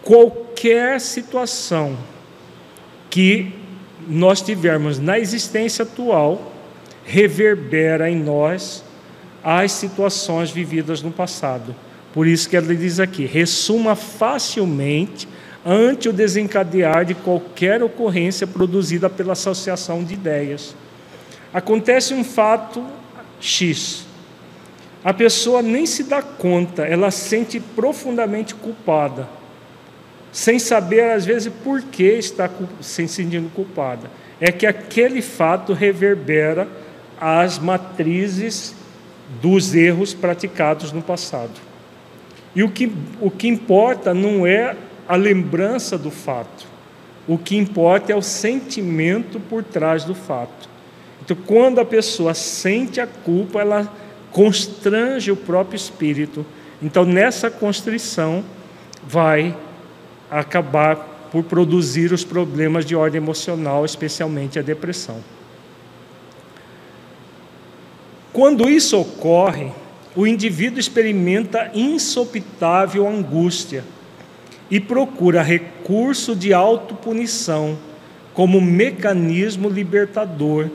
Qualquer situação que nós tivermos na existência atual reverbera em nós as situações vividas no passado. Por isso que ele diz aqui: ressuma facilmente ante o desencadear de qualquer ocorrência produzida pela associação de ideias. Acontece um fato X. A pessoa nem se dá conta, ela sente profundamente culpada, sem saber às vezes por que está se sentindo culpada. É que aquele fato reverbera as matrizes dos erros praticados no passado. E o que, o que importa não é a lembrança do fato, o que importa é o sentimento por trás do fato. Então, quando a pessoa sente a culpa, ela constrange o próprio espírito. Então, nessa constrição, vai acabar por produzir os problemas de ordem emocional, especialmente a depressão. Quando isso ocorre, o indivíduo experimenta insopitável angústia e procura recurso de autopunição como mecanismo libertador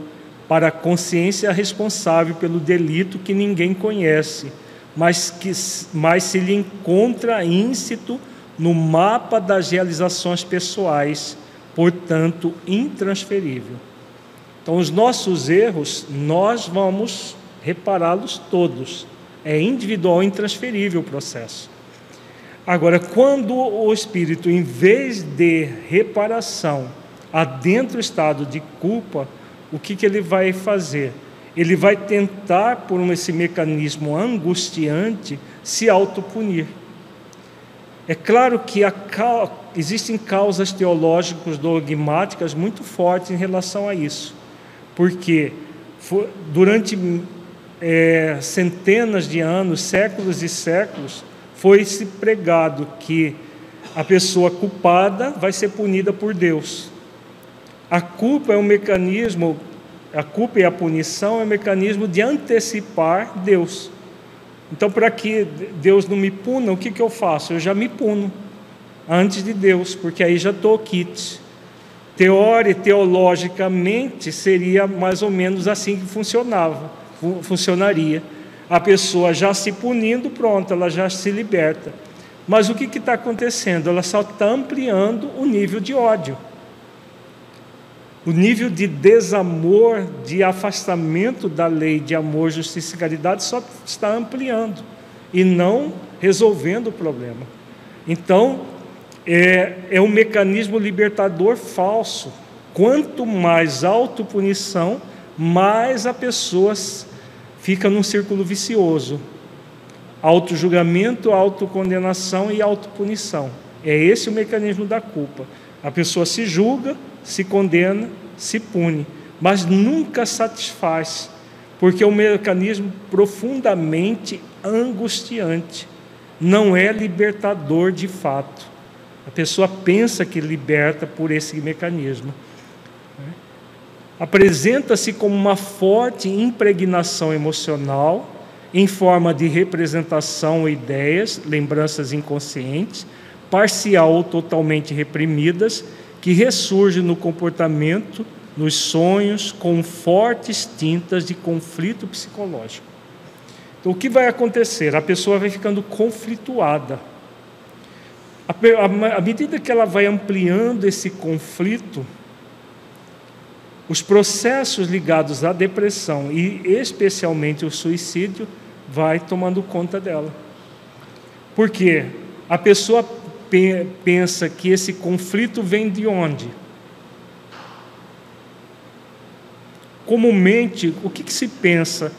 para a consciência responsável pelo delito que ninguém conhece, mas que mas se lhe encontra íncito no mapa das realizações pessoais, portanto intransferível. Então, os nossos erros, nós vamos repará-los todos. É individual e intransferível o processo. Agora, quando o espírito, em vez de reparação, adentra o estado de culpa, o que, que ele vai fazer? Ele vai tentar, por esse mecanismo angustiante, se autopunir. É claro que existem causas teológicas dogmáticas muito fortes em relação a isso, porque durante é, centenas de anos, séculos e séculos, foi-se pregado que a pessoa culpada vai ser punida por Deus. A culpa é um mecanismo, a culpa e a punição é um mecanismo de antecipar Deus. Então, para que Deus não me puna, o que, que eu faço? Eu já me puno antes de Deus, porque aí já estou quite. Teori, teologicamente, seria mais ou menos assim que funcionava funcionaria. A pessoa já se punindo, pronto, ela já se liberta. Mas o que está acontecendo? Ela só está ampliando o nível de ódio. O nível de desamor, de afastamento da lei de amor, justiça e caridade só está ampliando e não resolvendo o problema. Então, é, é um mecanismo libertador falso. Quanto mais autopunição, mais a pessoa fica num círculo vicioso. Auto-julgamento, autocondenação e autopunição. É esse o mecanismo da culpa. A pessoa se julga, se condena, se pune, mas nunca satisfaz, porque é um mecanismo profundamente angustiante, não é libertador de fato. A pessoa pensa que liberta por esse mecanismo apresenta-se como uma forte impregnação emocional em forma de representação ou ideias, lembranças inconscientes, parcial ou totalmente reprimidas, que ressurge no comportamento, nos sonhos, com fortes tintas de conflito psicológico. Então, o que vai acontecer? A pessoa vai ficando conflituada. À medida que ela vai ampliando esse conflito, os processos ligados à depressão e especialmente o suicídio vai tomando conta dela. Porque a pessoa pensa que esse conflito vem de onde? Comumente, o que, que se pensa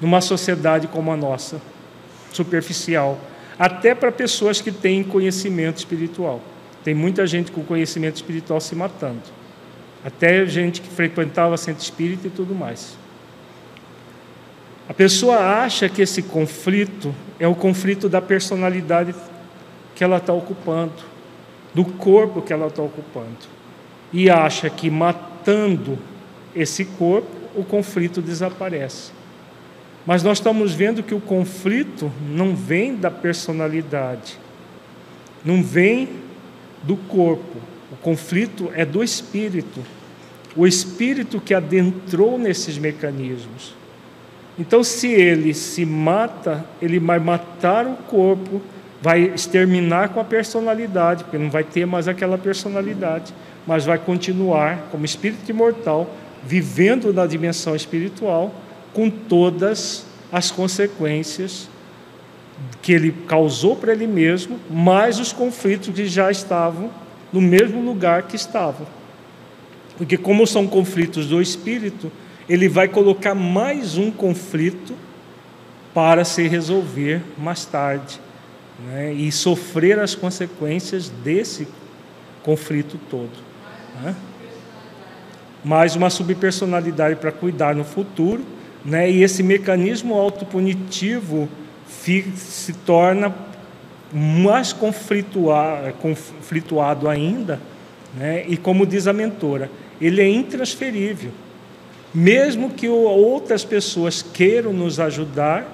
numa sociedade como a nossa, superficial, até para pessoas que têm conhecimento espiritual. Tem muita gente com conhecimento espiritual se matando. Até gente que frequentava centro espírita e tudo mais. A pessoa acha que esse conflito é o conflito da personalidade que ela está ocupando, do corpo que ela está ocupando. E acha que matando esse corpo, o conflito desaparece. Mas nós estamos vendo que o conflito não vem da personalidade, não vem do corpo. O conflito é do espírito. O espírito que adentrou nesses mecanismos. Então, se ele se mata, ele vai matar o corpo, vai exterminar com a personalidade, porque não vai ter mais aquela personalidade, mas vai continuar como espírito imortal, vivendo na dimensão espiritual com todas as consequências que ele causou para ele mesmo, mais os conflitos que já estavam no mesmo lugar que estavam. Porque, como são conflitos do espírito, ele vai colocar mais um conflito para se resolver mais tarde né? e sofrer as consequências desse conflito todo. Né? Mais uma subpersonalidade para cuidar no futuro né? E esse mecanismo autopunitivo se torna mais conflituado ainda, né? e como diz a mentora, ele é intransferível. Mesmo que outras pessoas queiram nos ajudar,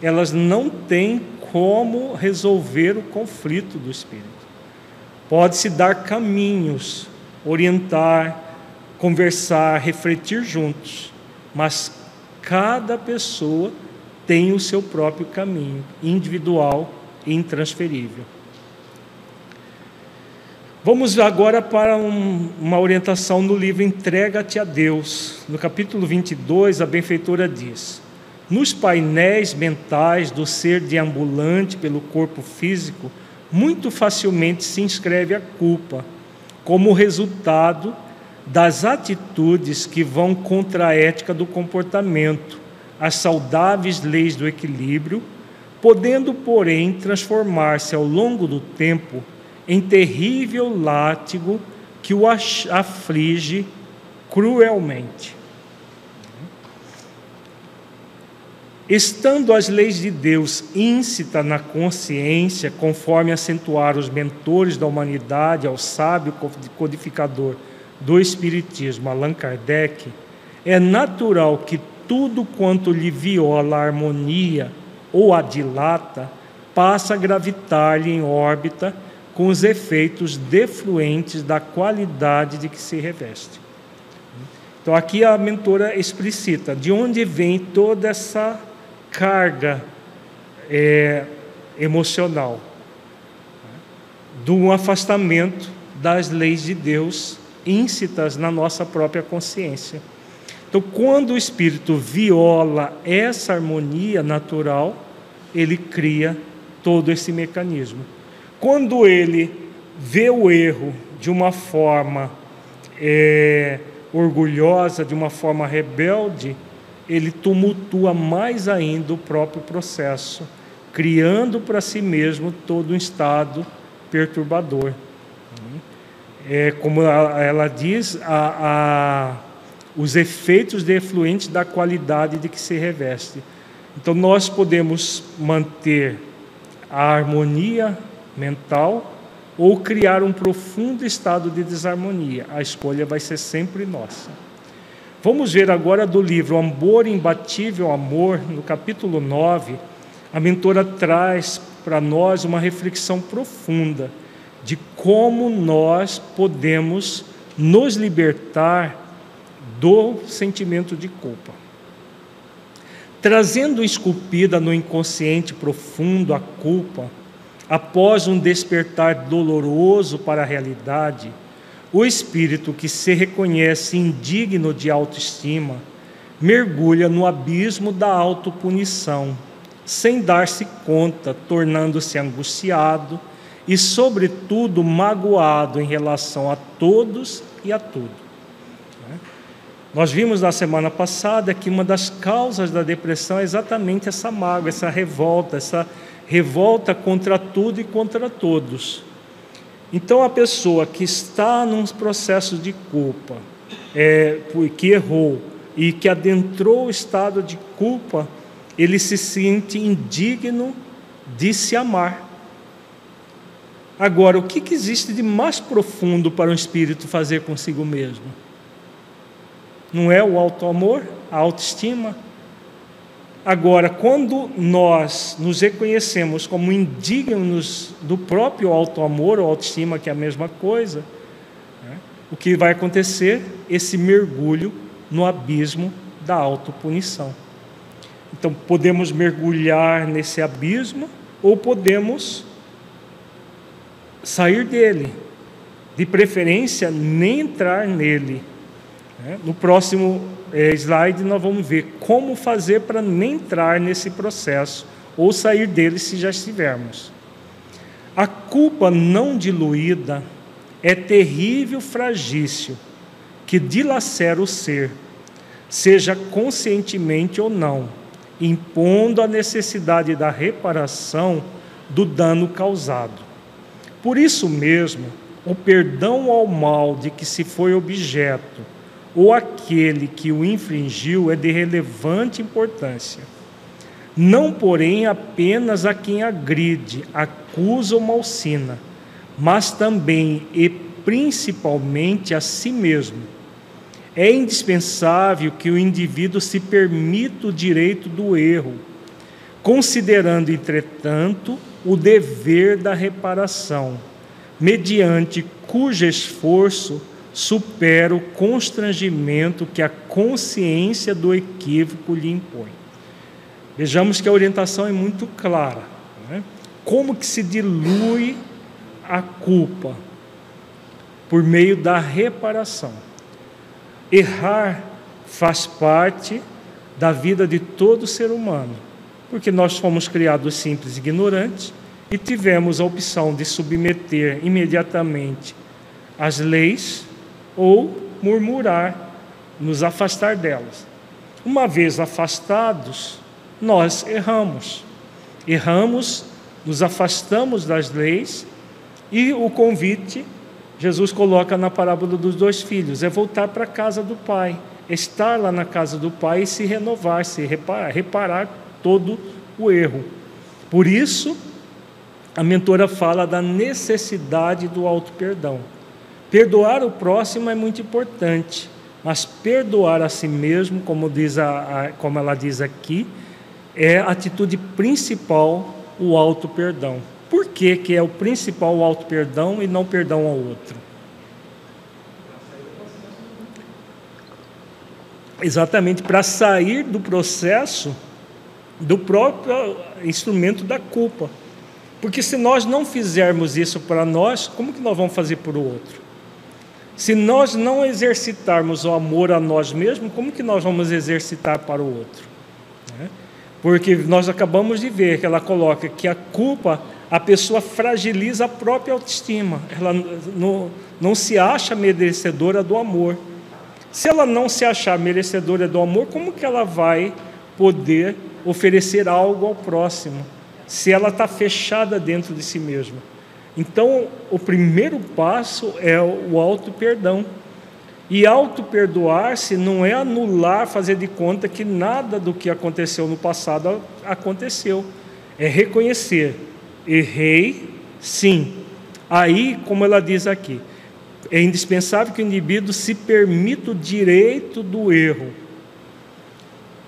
elas não têm como resolver o conflito do espírito. Pode-se dar caminhos, orientar, conversar, refletir juntos, mas Cada pessoa tem o seu próprio caminho, individual intransferível. Vamos agora para um, uma orientação no livro Entrega-te a Deus. No capítulo 22, a benfeitora diz: Nos painéis mentais do ser deambulante pelo corpo físico, muito facilmente se inscreve a culpa, como resultado das atitudes que vão contra a ética do comportamento, as saudáveis leis do equilíbrio, podendo, porém, transformar-se ao longo do tempo em terrível látigo que o aflige cruelmente. Estando as leis de Deus íncita na consciência, conforme acentuaram os mentores da humanidade ao sábio codificador do Espiritismo, Allan Kardec, é natural que tudo quanto lhe viola a harmonia ou a dilata passa a gravitar-lhe em órbita com os efeitos defluentes da qualidade de que se reveste. Então, aqui a mentora explicita de onde vem toda essa carga é, emocional do afastamento das leis de Deus íncitas na nossa própria consciência. Então, quando o espírito viola essa harmonia natural, ele cria todo esse mecanismo. Quando ele vê o erro de uma forma é, orgulhosa, de uma forma rebelde, ele tumultua mais ainda o próprio processo, criando para si mesmo todo um estado perturbador é, como ela diz, a, a, os efeitos defluentes da qualidade de que se reveste. Então, nós podemos manter a harmonia mental ou criar um profundo estado de desarmonia. A escolha vai ser sempre nossa. Vamos ver agora do livro Amor Imbatível Amor, no capítulo 9, a mentora traz para nós uma reflexão profunda de como nós podemos nos libertar do sentimento de culpa. Trazendo esculpida no inconsciente profundo a culpa, após um despertar doloroso para a realidade, o espírito que se reconhece indigno de autoestima mergulha no abismo da autopunição, sem dar-se conta, tornando-se angustiado e, sobretudo, magoado em relação a todos e a tudo. Nós vimos na semana passada que uma das causas da depressão é exatamente essa mágoa, essa revolta, essa revolta contra tudo e contra todos. Então, a pessoa que está num processo de culpa, é, que errou e que adentrou o estado de culpa, ele se sente indigno de se amar. Agora, o que, que existe de mais profundo para um espírito fazer consigo mesmo? Não é o auto-amor, a autoestima? Agora, quando nós nos reconhecemos como indignos do próprio auto-amor ou autoestima, que é a mesma coisa, né, o que vai acontecer? Esse mergulho no abismo da autopunição. Então, podemos mergulhar nesse abismo ou podemos sair dele. De preferência, nem entrar nele. Né? No próximo é, slide, nós vamos ver como fazer para nem entrar nesse processo ou sair dele se já estivermos. A culpa não diluída é terrível fragício que dilacera o ser, seja conscientemente ou não, impondo a necessidade da reparação do dano causado. Por isso mesmo, o perdão ao mal de que se foi objeto ou aquele que o infringiu é de relevante importância. Não, porém, apenas a quem agride, acusa ou malsina, mas também e principalmente a si mesmo. É indispensável que o indivíduo se permita o direito do erro, considerando, entretanto, o dever da reparação, mediante cujo esforço supera o constrangimento que a consciência do equívoco lhe impõe. Vejamos que a orientação é muito clara. Né? Como que se dilui a culpa? Por meio da reparação. Errar faz parte da vida de todo ser humano, porque nós fomos criados simples e ignorantes e tivemos a opção de submeter imediatamente as leis ou murmurar, nos afastar delas. Uma vez afastados, nós erramos. Erramos, nos afastamos das leis e o convite Jesus coloca na parábola dos dois filhos é voltar para a casa do pai, estar lá na casa do pai e se renovar, se reparar, reparar todo o erro. Por isso, a mentora fala da necessidade do auto-perdão. Perdoar o próximo é muito importante, mas perdoar a si mesmo, como, diz a, a como ela diz aqui, é a atitude principal, o auto-perdão. Por que, que é o principal o auto-perdão e não perdão ao outro? Exatamente para sair do processo do próprio instrumento da culpa. Porque se nós não fizermos isso para nós, como que nós vamos fazer para o outro? Se nós não exercitarmos o amor a nós mesmos, como que nós vamos exercitar para o outro? Né? Porque nós acabamos de ver que ela coloca que a culpa, a pessoa fragiliza a própria autoestima, ela não, não se acha merecedora do amor. Se ela não se achar merecedora do amor, como que ela vai poder oferecer algo ao próximo? Se ela está fechada dentro de si mesma. Então, o primeiro passo é o auto-perdão. E auto-perdoar-se não é anular, fazer de conta que nada do que aconteceu no passado aconteceu. É reconhecer, errei, sim. Aí, como ela diz aqui, é indispensável que o indivíduo se permita o direito do erro.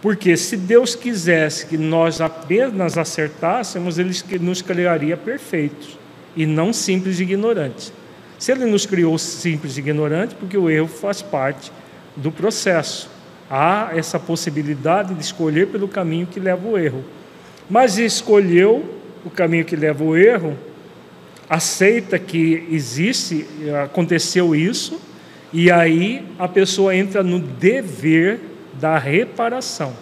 Porque se Deus quisesse que nós apenas acertássemos, Ele nos criaria perfeitos e não simples e ignorantes. Se ele nos criou simples e ignorantes, porque o erro faz parte do processo. Há essa possibilidade de escolher pelo caminho que leva o erro. Mas escolheu o caminho que leva o erro, aceita que existe, aconteceu isso, e aí a pessoa entra no dever da reparação.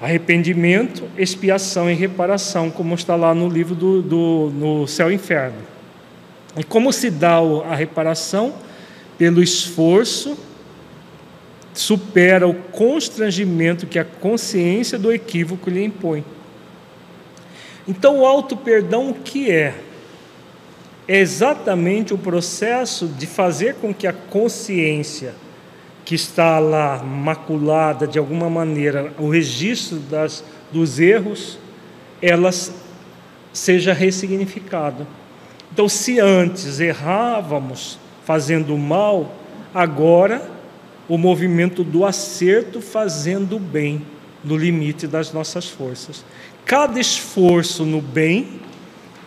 Arrependimento, expiação e reparação, como está lá no livro do, do no Céu e Inferno. E como se dá a reparação? Pelo esforço, supera o constrangimento que a consciência do equívoco lhe impõe. Então, o auto-perdão, o que é? É exatamente o processo de fazer com que a consciência que está lá maculada de alguma maneira, o registro das, dos erros, elas seja ressignificado. Então, se antes errávamos fazendo mal, agora o movimento do acerto fazendo o bem. no limite das nossas forças. Cada esforço no bem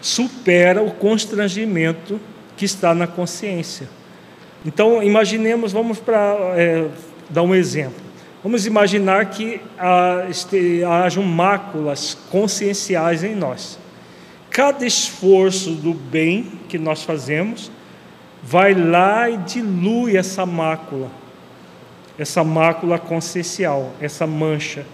supera o constrangimento que está na consciência. Então, imaginemos, vamos para é, dar um exemplo. Vamos imaginar que ah, este, hajam máculas conscienciais em nós. Cada esforço do bem que nós fazemos vai lá e dilui essa mácula, essa mácula consciencial, essa mancha.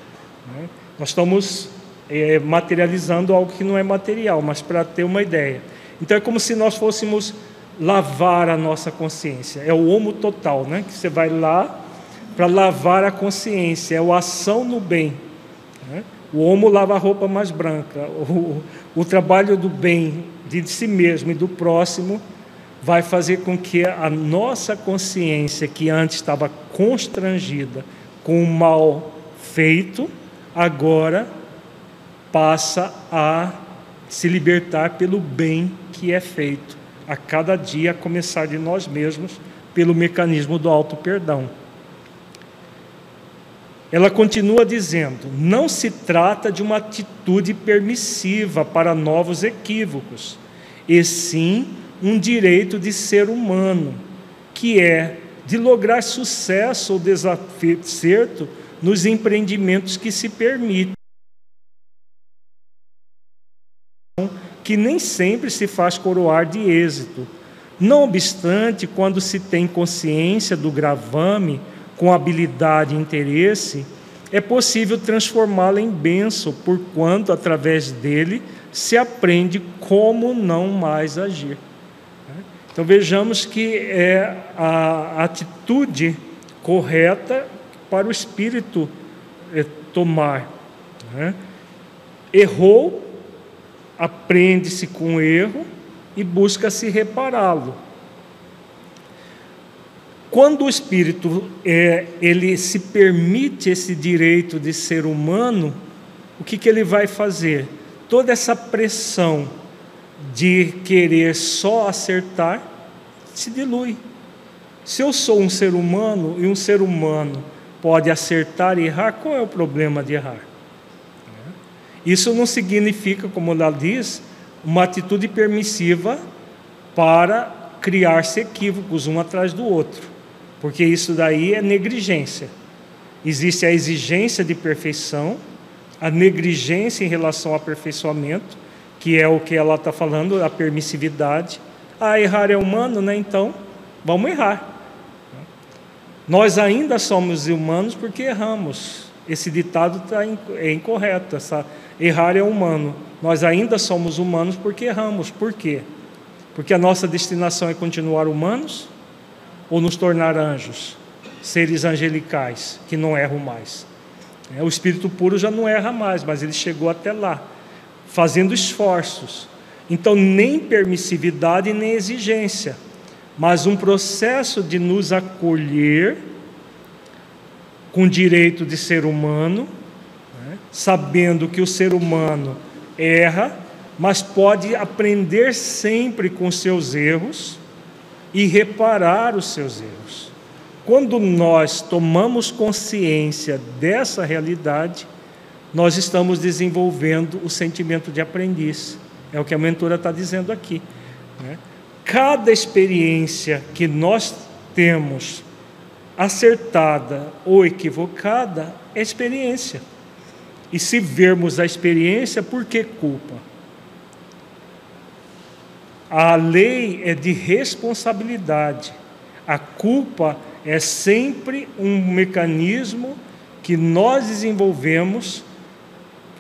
Né? Nós estamos é, materializando algo que não é material, mas para ter uma ideia. Então é como se nós fôssemos lavar a nossa consciência. É o homo total, né? Que você vai lá para lavar a consciência, é a ação no bem. Né? O homo lava a roupa mais branca. O, o trabalho do bem de si mesmo e do próximo vai fazer com que a nossa consciência, que antes estava constrangida com o mal feito, agora passa a se libertar pelo bem que é feito a cada dia, a começar de nós mesmos, pelo mecanismo do auto-perdão. Ela continua dizendo: não se trata de uma atitude permissiva para novos equívocos, e sim um direito de ser humano, que é de lograr sucesso ou desacerto nos empreendimentos que se permitem, que nem sempre se faz coroar de êxito. Não obstante, quando se tem consciência do gravame, com habilidade e interesse, é possível transformá-lo em benção, porquanto através dele se aprende como não mais agir. Então vejamos que é a atitude correta para o espírito é, tomar. Né? Errou, aprende-se com o erro e busca-se repará-lo. Quando o espírito é, ele se permite esse direito de ser humano, o que, que ele vai fazer? Toda essa pressão de querer só acertar se dilui. Se eu sou um ser humano e um ser humano pode acertar e errar, qual é o problema de errar? Isso não significa, como ela diz, uma atitude permissiva para criar-se equívocos um atrás do outro, porque isso daí é negligência. Existe a exigência de perfeição, a negligência em relação ao aperfeiçoamento, que é o que ela está falando, a permissividade. Ah, errar é humano, né? Então, vamos errar. Nós ainda somos humanos porque erramos. Esse ditado tá, é incorreto. Essa, errar é humano. Nós ainda somos humanos porque erramos. Por quê? Porque a nossa destinação é continuar humanos ou nos tornar anjos, seres angelicais que não erram mais. É, o espírito puro já não erra mais, mas ele chegou até lá fazendo esforços. Então, nem permissividade nem exigência, mas um processo de nos acolher com direito de ser humano, né? sabendo que o ser humano erra, mas pode aprender sempre com seus erros e reparar os seus erros. Quando nós tomamos consciência dessa realidade, nós estamos desenvolvendo o sentimento de aprendiz. É o que a mentora está dizendo aqui. Né? Cada experiência que nós temos, acertada ou equivocada, é experiência. E se vermos a experiência, por que culpa? A lei é de responsabilidade. A culpa é sempre um mecanismo que nós desenvolvemos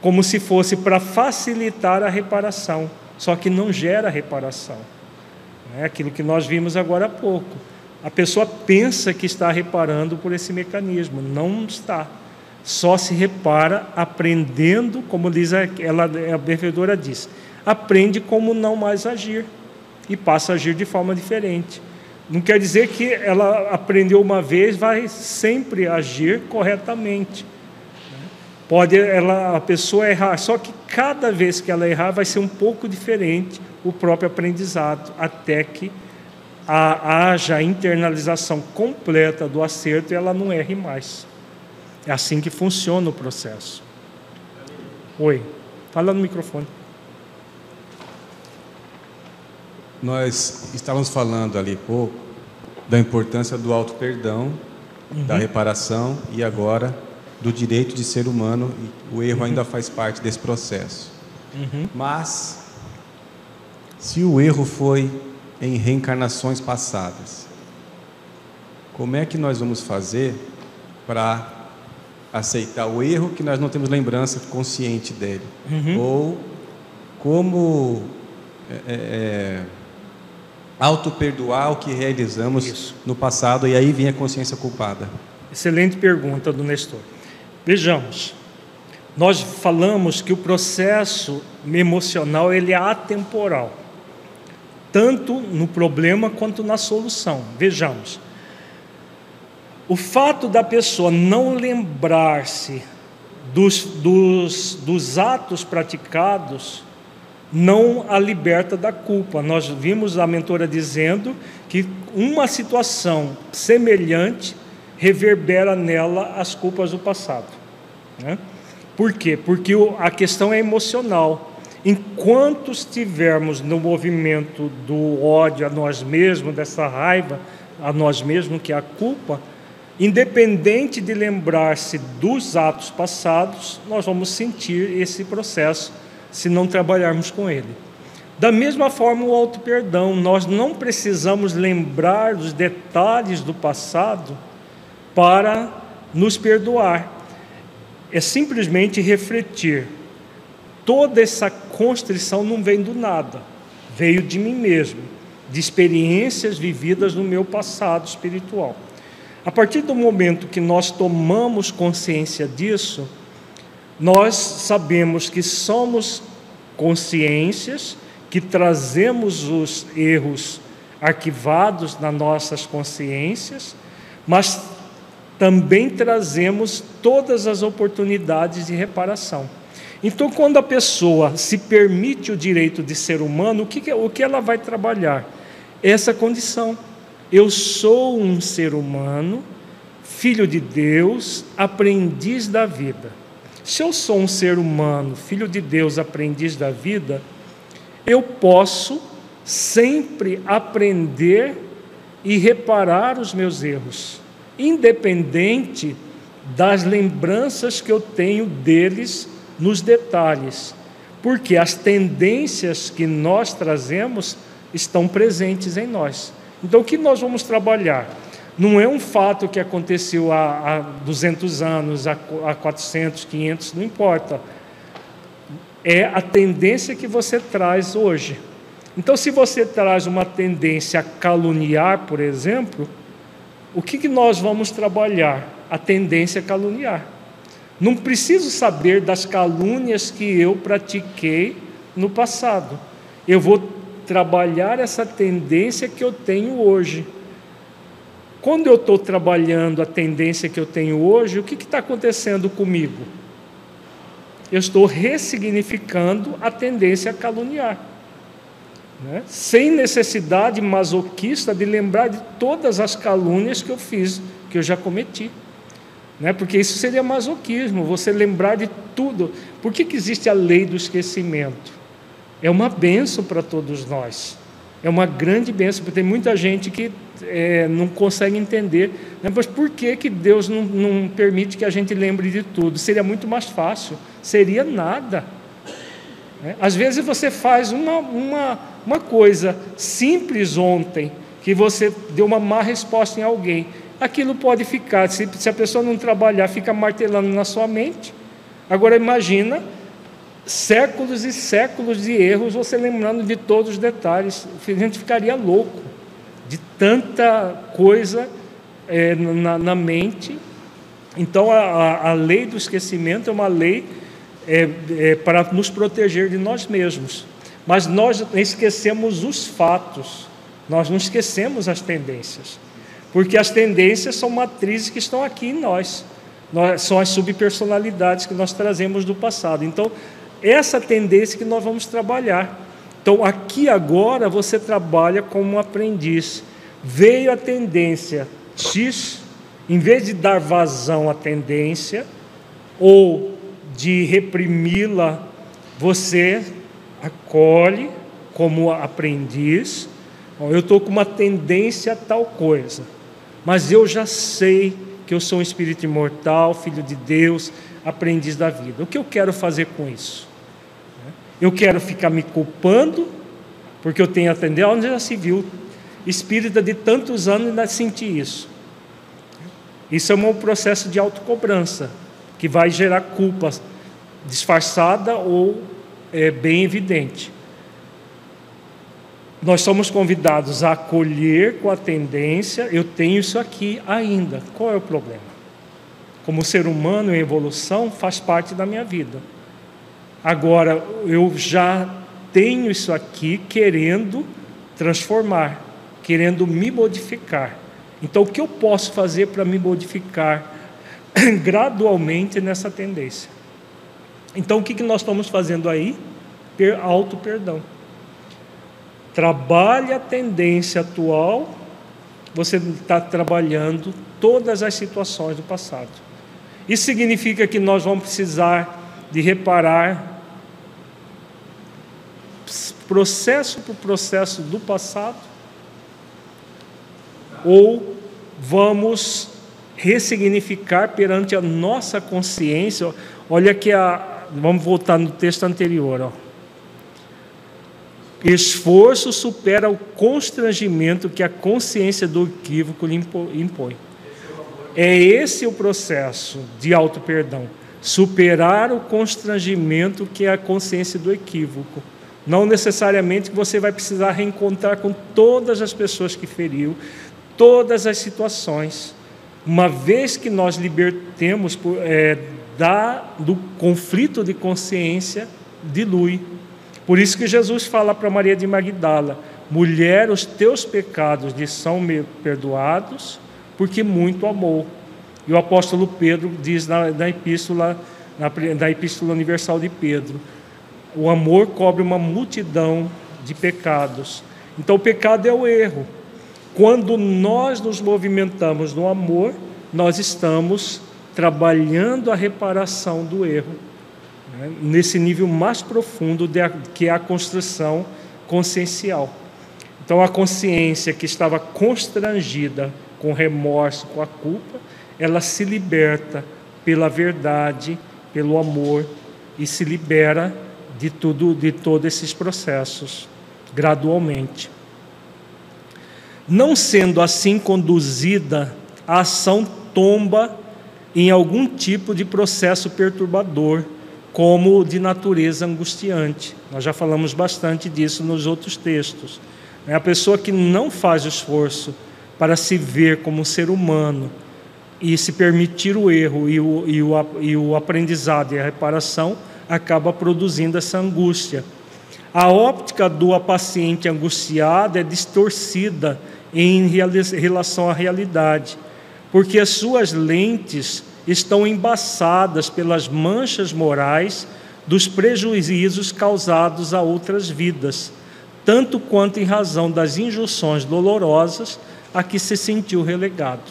como se fosse para facilitar a reparação, só que não gera reparação. É aquilo que nós vimos agora há pouco. A pessoa pensa que está reparando por esse mecanismo, não está. Só se repara aprendendo, como diz a, ela, a benfeitora diz, aprende como não mais agir e passa a agir de forma diferente. Não quer dizer que ela aprendeu uma vez, vai sempre agir corretamente. Pode ela, a pessoa errar, só que cada vez que ela errar vai ser um pouco diferente o próprio aprendizado, até que a, haja a internalização completa do acerto e ela não erre mais. É assim que funciona o processo. Oi, fala no microfone. Nós estávamos falando ali pouco da importância do auto perdão, uhum. da reparação e agora do direito de ser humano. E o erro uhum. ainda faz parte desse processo. Uhum. Mas se o erro foi em reencarnações passadas, como é que nós vamos fazer para aceitar o erro que nós não temos lembrança consciente dele? Uhum. Ou como é, é, é auto-perdoar o que realizamos Isso. no passado e aí vem a consciência culpada? Excelente pergunta do Nestor. Vejamos, nós falamos que o processo emocional ele é atemporal, tanto no problema quanto na solução. Vejamos, o fato da pessoa não lembrar-se dos, dos, dos atos praticados não a liberta da culpa. Nós vimos a mentora dizendo que uma situação semelhante reverbera nela as culpas do passado. Né? Por quê? Porque a questão é emocional. Enquanto estivermos no movimento do ódio a nós mesmos, dessa raiva a nós mesmos, que é a culpa, independente de lembrar-se dos atos passados, nós vamos sentir esse processo se não trabalharmos com ele. Da mesma forma, o auto-perdão, nós não precisamos lembrar dos detalhes do passado para nos perdoar. É simplesmente refletir. Toda essa constrição não vem do nada, veio de mim mesmo, de experiências vividas no meu passado espiritual. A partir do momento que nós tomamos consciência disso, nós sabemos que somos consciências, que trazemos os erros arquivados nas nossas consciências, mas também trazemos todas as oportunidades de reparação. Então, quando a pessoa se permite o direito de ser humano, o que, o que ela vai trabalhar? Essa condição. Eu sou um ser humano, filho de Deus, aprendiz da vida. Se eu sou um ser humano, filho de Deus, aprendiz da vida, eu posso sempre aprender e reparar os meus erros, independente das lembranças que eu tenho deles nos detalhes, porque as tendências que nós trazemos estão presentes em nós. Então, o que nós vamos trabalhar? Não é um fato que aconteceu há, há 200 anos, há, há 400, 500, não importa. É a tendência que você traz hoje. Então, se você traz uma tendência a caluniar, por exemplo, o que, que nós vamos trabalhar? A tendência a caluniar. Não preciso saber das calúnias que eu pratiquei no passado. Eu vou trabalhar essa tendência que eu tenho hoje. Quando eu estou trabalhando a tendência que eu tenho hoje, o que está acontecendo comigo? Eu estou ressignificando a tendência a caluniar. Né? Sem necessidade masoquista de lembrar de todas as calúnias que eu fiz, que eu já cometi. Né? Porque isso seria masoquismo, você lembrar de tudo. Por que, que existe a lei do esquecimento? É uma benção para todos nós. É uma grande bênção, porque tem muita gente que é, não consegue entender. Né? Mas por que, que Deus não, não permite que a gente lembre de tudo? Seria muito mais fácil. Seria nada. Né? Às vezes você faz uma, uma, uma coisa simples ontem, que você deu uma má resposta em alguém. Aquilo pode ficar, se, se a pessoa não trabalhar, fica martelando na sua mente. Agora imagina séculos e séculos de erros, você lembrando de todos os detalhes. A gente ficaria louco de tanta coisa é, na, na, mente. Então, a, a, lei do esquecimento é uma lei é, é, para nos proteger de nós mesmos. Mas nós esquecemos os fatos, nós não esquecemos as tendências. Porque as tendências são matrizes que estão aqui em nós. nós são as subpersonalidades que nós trazemos do passado. Então, essa tendência que nós vamos trabalhar. Então, aqui agora você trabalha como um aprendiz. Veio a tendência X, em vez de dar vazão à tendência ou de reprimi-la, você acolhe como aprendiz. Eu estou com uma tendência a tal coisa, mas eu já sei que eu sou um espírito imortal, filho de Deus, aprendiz da vida. O que eu quero fazer com isso? Eu quero ficar me culpando, porque eu tenho a tendência, onde já se viu, espírita de tantos anos ainda senti isso. Isso é um processo de autocobrança, que vai gerar culpa disfarçada ou é, bem evidente. Nós somos convidados a acolher com a tendência, eu tenho isso aqui ainda. Qual é o problema? Como ser humano em evolução, faz parte da minha vida. Agora, eu já tenho isso aqui querendo transformar, querendo me modificar. Então, o que eu posso fazer para me modificar gradualmente nessa tendência? Então, o que nós estamos fazendo aí? Auto-perdão. Trabalhe a tendência atual, você está trabalhando todas as situações do passado. Isso significa que nós vamos precisar de reparar processo por processo do passado, ou vamos ressignificar perante a nossa consciência. Olha que a, vamos voltar no texto anterior, ó. Esforço supera o constrangimento que a consciência do equívoco lhe impõe. É esse o processo de auto-perdão. Superar o constrangimento que é a consciência do equívoco. Não necessariamente você vai precisar reencontrar com todas as pessoas que feriu, todas as situações. Uma vez que nós libertemos é, da, do conflito de consciência, dilui. Por isso que Jesus fala para Maria de Magdala: mulher, os teus pecados lhe são perdoados, porque muito amou. E o apóstolo Pedro diz na, na epístola, na, na epístola universal de Pedro: o amor cobre uma multidão de pecados. Então, o pecado é o erro. Quando nós nos movimentamos no amor, nós estamos trabalhando a reparação do erro, né? nesse nível mais profundo de, que é a construção consciencial. Então, a consciência que estava constrangida com remorso, com a culpa, ela se liberta pela verdade, pelo amor e se libera de tudo, de todos esses processos, gradualmente não sendo assim conduzida, a ação tomba em algum tipo de processo perturbador, como de natureza angustiante. Nós já falamos bastante disso nos outros textos. É a pessoa que não faz esforço para se ver como ser humano e se permitir o erro e o, e o, e o aprendizado e a reparação, acaba produzindo essa angústia. A óptica do paciente angustiado é distorcida em relação à realidade, porque as suas lentes estão embaçadas pelas manchas morais dos prejuízos causados a outras vidas, tanto quanto em razão das injunções dolorosas a que se sentiu relegado.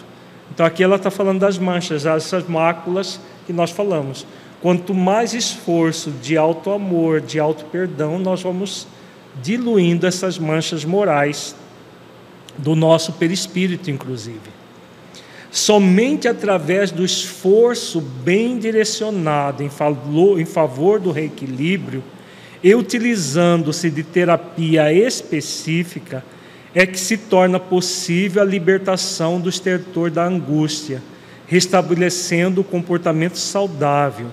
Então, aqui ela está falando das manchas, essas máculas que nós falamos. Quanto mais esforço de alto amor, de alto perdão, nós vamos diluindo essas manchas morais do nosso perispírito, inclusive. Somente através do esforço bem direcionado em favor do reequilíbrio e utilizando-se de terapia específica, é que se torna possível a libertação do estertor da angústia, restabelecendo o comportamento saudável,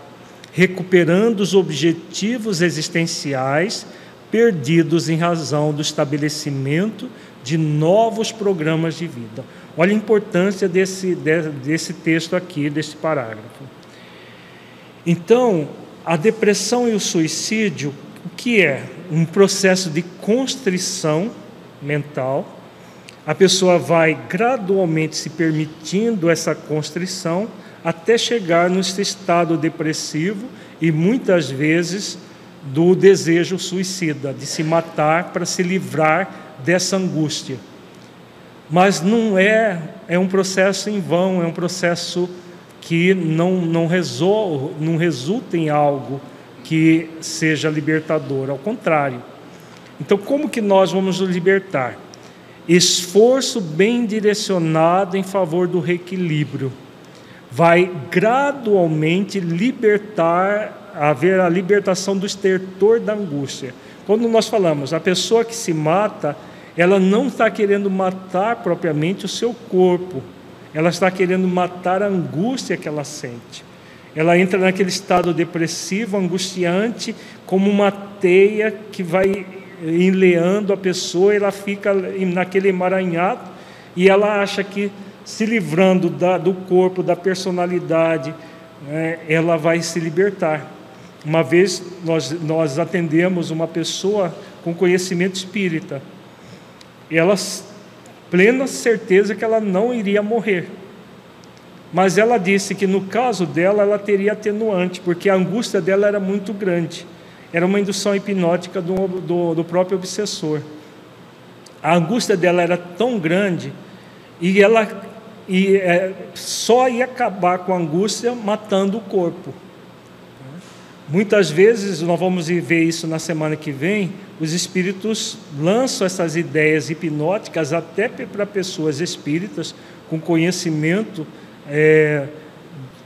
recuperando os objetivos existenciais perdidos em razão do estabelecimento de novos programas de vida. Olha a importância desse, desse texto aqui, desse parágrafo. Então, a depressão e o suicídio, o que é? Um processo de constrição mental. A pessoa vai gradualmente se permitindo essa constrição até chegar nesse estado depressivo e muitas vezes do desejo suicida, de se matar para se livrar dessa angústia. Mas não é, é um processo em vão, é um processo que não, não, resol, não resulta em algo que seja libertador, ao contrário. Então, como que nós vamos nos libertar? Esforço bem direcionado em favor do reequilíbrio vai gradualmente libertar, haver a libertação do estertor da angústia. Quando nós falamos, a pessoa que se mata, ela não está querendo matar propriamente o seu corpo, ela está querendo matar a angústia que ela sente. Ela entra naquele estado depressivo, angustiante, como uma teia que vai enleando a pessoa, ela fica naquele emaranhado e ela acha que se livrando da, do corpo, da personalidade, né, ela vai se libertar. Uma vez nós, nós atendemos uma pessoa com conhecimento espírita, ela plena certeza que ela não iria morrer. Mas ela disse que no caso dela ela teria atenuante, porque a angústia dela era muito grande. Era uma indução hipnótica do, do, do próprio obsessor. A angústia dela era tão grande e ela e é, só ia acabar com a angústia matando o corpo. Muitas vezes, nós vamos ver isso na semana que vem, os espíritos lançam essas ideias hipnóticas até para pessoas espíritas com conhecimento é,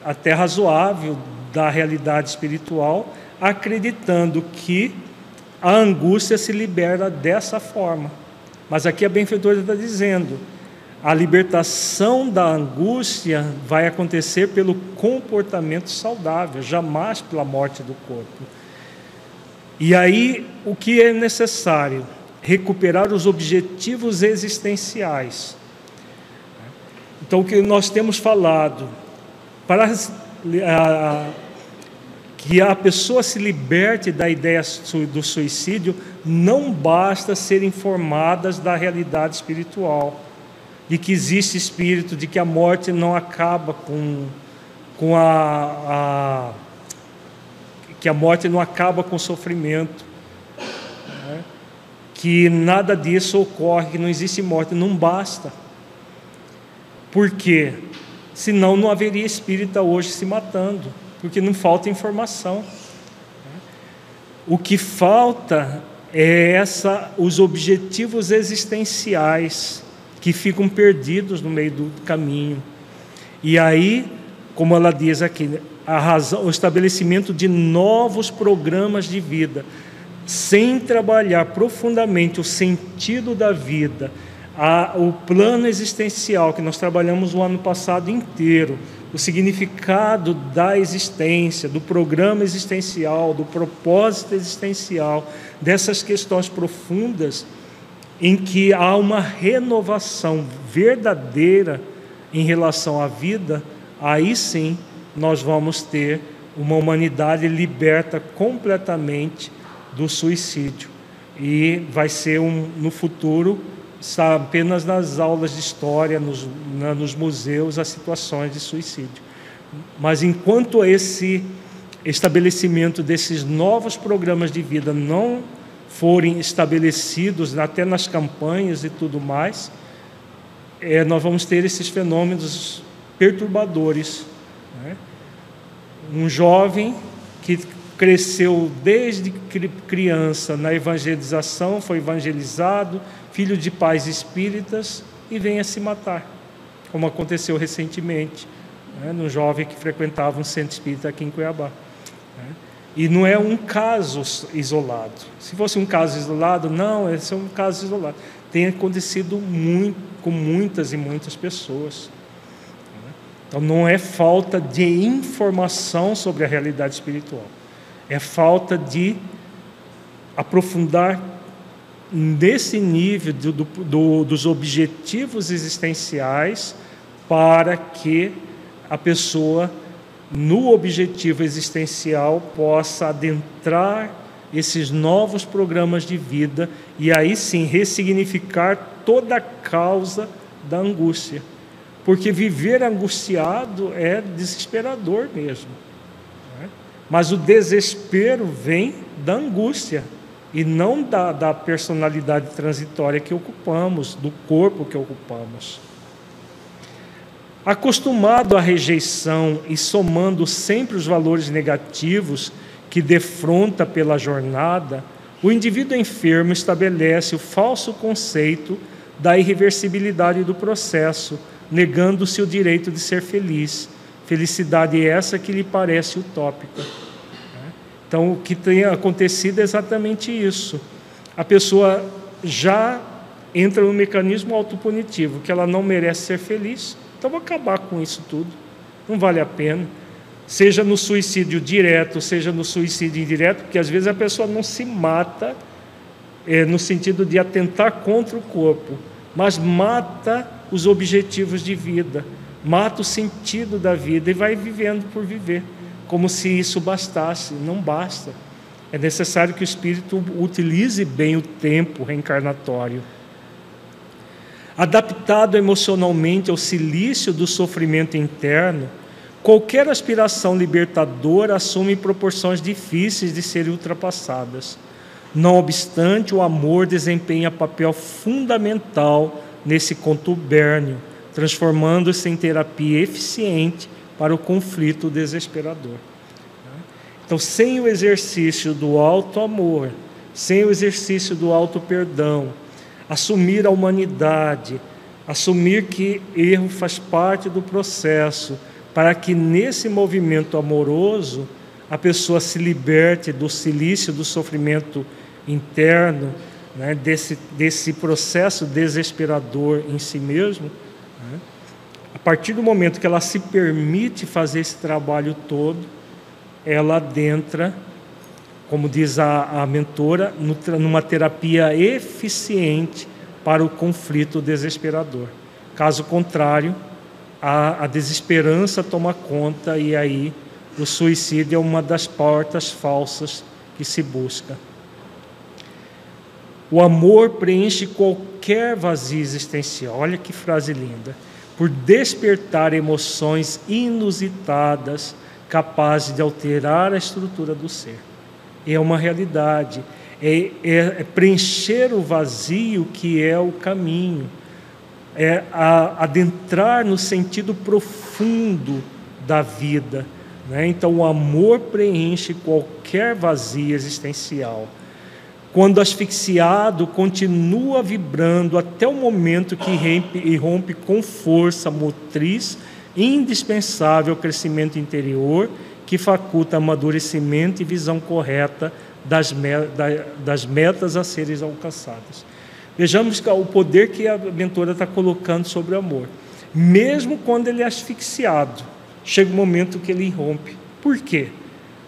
até razoável da realidade espiritual, acreditando que a angústia se libera dessa forma. Mas aqui a benfeitora está dizendo: a libertação da angústia vai acontecer pelo comportamento saudável, jamais pela morte do corpo. E aí, o que é necessário? Recuperar os objetivos existenciais. Então, o que nós temos falado, para que a pessoa se liberte da ideia do suicídio, não basta ser informadas da realidade espiritual de que existe espírito, de que a morte não acaba com, com a, a que a morte não acaba com o sofrimento, né? que nada disso ocorre, que não existe morte, não basta. Por quê? Senão não haveria espírita hoje se matando, porque não falta informação. O que falta é essa, os objetivos existenciais que ficam perdidos no meio do caminho. E aí, como ela diz aqui, razão, o estabelecimento de novos programas de vida, sem trabalhar profundamente o sentido da vida, a, o plano existencial que nós trabalhamos o ano passado inteiro, o significado da existência, do programa existencial, do propósito existencial, dessas questões profundas em que há uma renovação verdadeira em relação à vida, aí sim nós vamos ter uma humanidade liberta completamente do suicídio. E vai ser um, no futuro, apenas nas aulas de história, nos, na, nos museus, as situações de suicídio. Mas enquanto esse estabelecimento desses novos programas de vida não forem estabelecidos até nas campanhas e tudo mais, é, nós vamos ter esses fenômenos perturbadores. Né? Um jovem que cresceu desde criança na evangelização, foi evangelizado, filho de pais espíritas e vem a se matar, como aconteceu recentemente, né, num jovem que frequentava um centro espírita aqui em Cuiabá. E não é um caso isolado. Se fosse um caso isolado, não, esse é um caso isolado. Tem acontecido muito, com muitas e muitas pessoas. Então não é falta de informação sobre a realidade espiritual, é falta de aprofundar nesse nível do, do, dos objetivos existenciais para que a pessoa no objetivo existencial, possa adentrar esses novos programas de vida e aí sim ressignificar toda a causa da angústia. Porque viver angustiado é desesperador mesmo. Né? Mas o desespero vem da angústia. e não da, da personalidade transitória que ocupamos, do corpo que ocupamos. Acostumado à rejeição e somando sempre os valores negativos que defronta pela jornada, o indivíduo enfermo estabelece o falso conceito da irreversibilidade do processo, negando-se o direito de ser feliz. Felicidade essa que lhe parece utópica. Então, o que tem acontecido é exatamente isso. A pessoa já entra no mecanismo autopunitivo, que ela não merece ser feliz, então vou acabar com isso tudo. Não vale a pena. Seja no suicídio direto, seja no suicídio indireto, porque às vezes a pessoa não se mata é, no sentido de atentar contra o corpo, mas mata os objetivos de vida, mata o sentido da vida e vai vivendo por viver, como se isso bastasse. Não basta. É necessário que o espírito utilize bem o tempo reencarnatório adaptado emocionalmente ao silício do sofrimento interno, qualquer aspiração libertadora assume proporções difíceis de serem ultrapassadas. Não obstante, o amor desempenha papel fundamental nesse contubérnio, transformando-se em terapia eficiente para o conflito desesperador. Então, sem o exercício do alto amor, sem o exercício do alto perdão, assumir a humanidade, assumir que erro faz parte do processo, para que nesse movimento amoroso a pessoa se liberte do silício do sofrimento interno, né, desse, desse processo desesperador em si mesmo. Né? A partir do momento que ela se permite fazer esse trabalho todo, ela adentra como diz a, a mentora, numa terapia eficiente para o conflito desesperador. Caso contrário, a, a desesperança toma conta e aí o suicídio é uma das portas falsas que se busca. O amor preenche qualquer vazio existencial. Olha que frase linda. Por despertar emoções inusitadas capazes de alterar a estrutura do ser é uma realidade, é, é, é preencher o vazio que é o caminho, é adentrar no sentido profundo da vida. Né? Então, o amor preenche qualquer vazio existencial. Quando asfixiado, continua vibrando até o momento que rompe com força motriz indispensável ao crescimento interior que faculta amadurecimento e visão correta das, das metas a serem alcançadas. Vejamos o poder que a mentora está colocando sobre o amor. Mesmo quando ele é asfixiado, chega o um momento que ele irrompe. Por quê?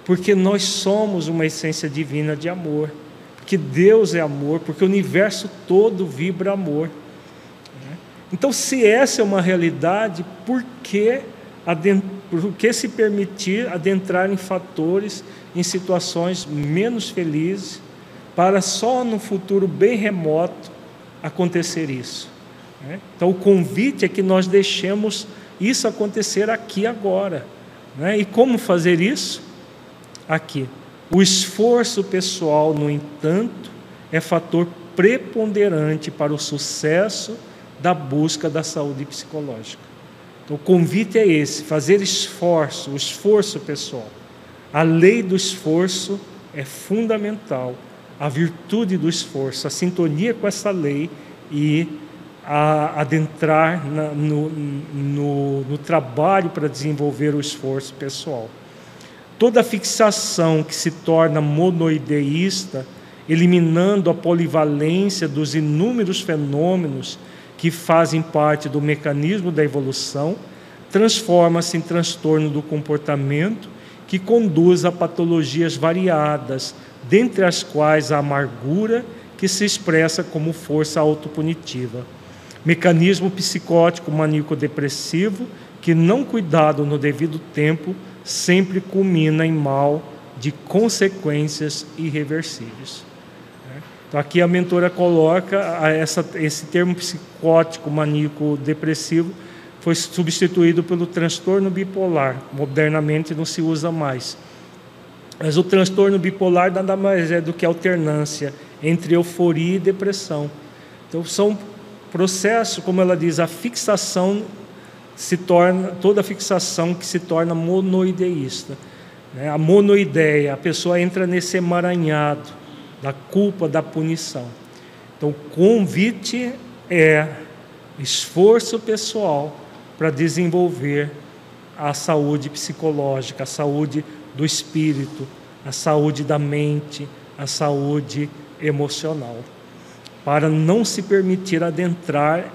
Porque nós somos uma essência divina de amor. Porque Deus é amor, porque o universo todo vibra amor. Então, se essa é uma realidade, por que por que se permitir adentrar em fatores, em situações menos felizes, para só no futuro bem remoto acontecer isso? Né? Então, o convite é que nós deixemos isso acontecer aqui agora. Né? E como fazer isso? Aqui. O esforço pessoal, no entanto, é fator preponderante para o sucesso da busca da saúde psicológica. O convite é esse: fazer esforço, o esforço pessoal. A lei do esforço é fundamental, a virtude do esforço, a sintonia com essa lei e adentrar na, no, no, no trabalho para desenvolver o esforço pessoal. Toda fixação que se torna monoideísta, eliminando a polivalência dos inúmeros fenômenos que fazem parte do mecanismo da evolução, transforma-se em transtorno do comportamento que conduz a patologias variadas, dentre as quais a amargura, que se expressa como força autopunitiva. Mecanismo psicótico maníaco-depressivo que, não cuidado no devido tempo, sempre culmina em mal de consequências irreversíveis. Então, aqui a mentora coloca essa, esse termo psicótico, maníaco, depressivo, foi substituído pelo transtorno bipolar. Modernamente não se usa mais. Mas o transtorno bipolar nada mais é do que alternância entre euforia e depressão. Então são processos, como ela diz, a fixação se torna toda fixação que se torna monoideísta. Né? A monoideia, a pessoa entra nesse emaranhado da culpa, da punição. Então, o convite é esforço pessoal para desenvolver a saúde psicológica, a saúde do espírito, a saúde da mente, a saúde emocional, para não se permitir adentrar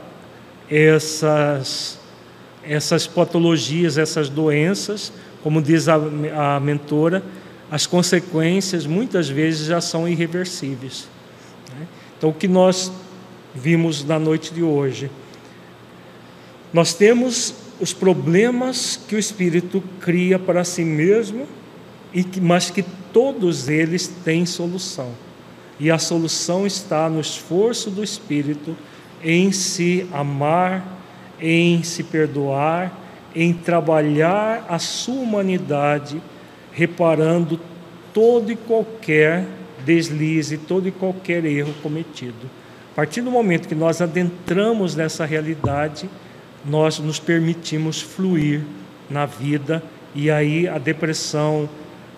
essas essas patologias, essas doenças, como diz a, a mentora, as consequências muitas vezes já são irreversíveis. Né? Então, o que nós vimos na noite de hoje, nós temos os problemas que o espírito cria para si mesmo, e que, mas que todos eles têm solução. E a solução está no esforço do espírito em se amar, em se perdoar, em trabalhar a sua humanidade, reparando todo e qualquer deslize, todo e qualquer erro cometido. A partir do momento que nós adentramos nessa realidade, nós nos permitimos fluir na vida e aí a depressão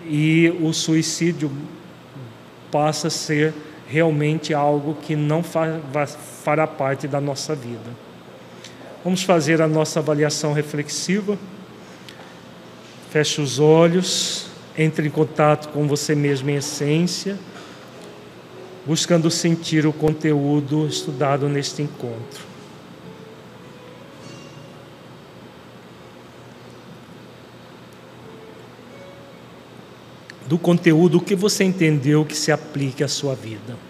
e o suicídio passa a ser realmente algo que não fará parte da nossa vida. Vamos fazer a nossa avaliação reflexiva. Feche os olhos, entre em contato com você mesmo em essência, buscando sentir o conteúdo estudado neste encontro. do conteúdo que você entendeu que se aplique à sua vida.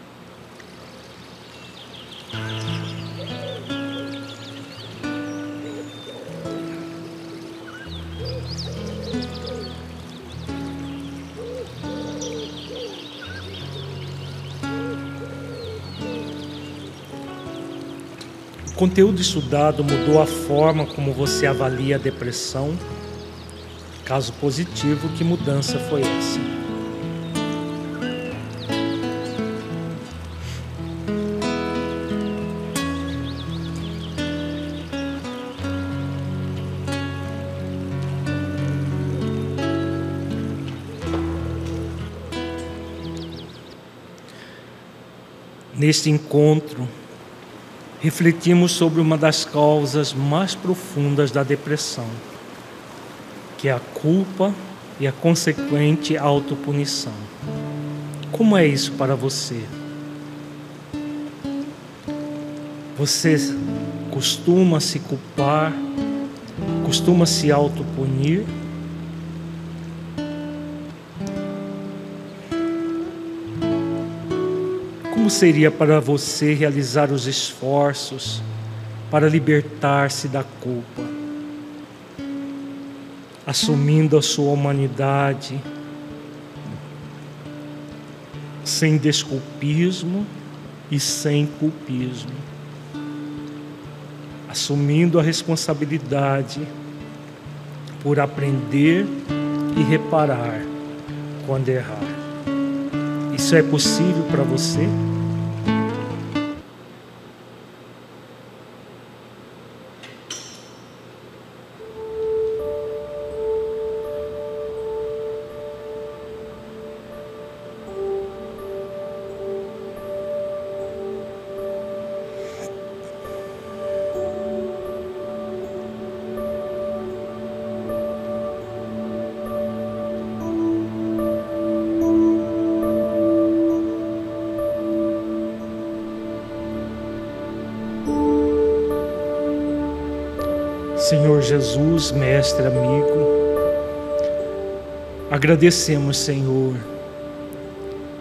Conteúdo estudado mudou a forma como você avalia a depressão Caso positivo, que mudança foi essa? Neste encontro, refletimos sobre uma das causas mais profundas da depressão que é a culpa e a consequente autopunição. Como é isso para você? Você costuma se culpar, costuma se autopunir? Como seria para você realizar os esforços para libertar-se da culpa? assumindo a sua humanidade, sem desculpismo e sem culpismo, assumindo a responsabilidade por aprender e reparar quando errar. Isso é possível para você? Mestre amigo, agradecemos, Senhor,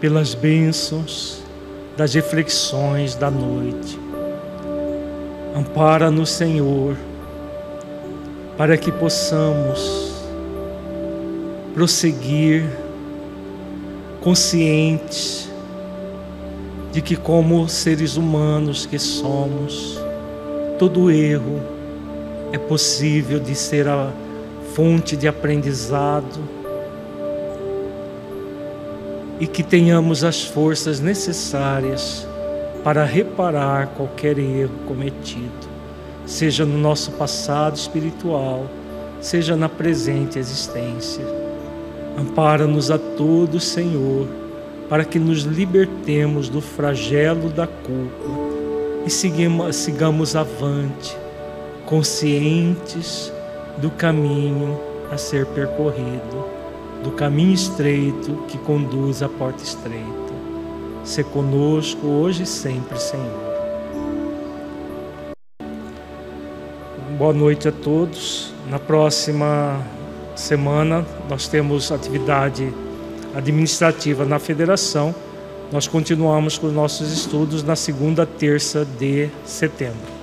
pelas bênçãos das reflexões da noite. Ampara-nos, Senhor, para que possamos prosseguir conscientes de que, como seres humanos que somos, todo erro, é possível de ser a fonte de aprendizado e que tenhamos as forças necessárias para reparar qualquer erro cometido, seja no nosso passado espiritual, seja na presente existência. Ampara-nos a todos, Senhor, para que nos libertemos do flagelo da culpa e sigamos, sigamos avante, conscientes do caminho a ser percorrido, do caminho estreito que conduz à porta estreita. Se conosco hoje e sempre, Senhor. Boa noite a todos. Na próxima semana nós temos atividade administrativa na federação. Nós continuamos com nossos estudos na segunda terça de setembro.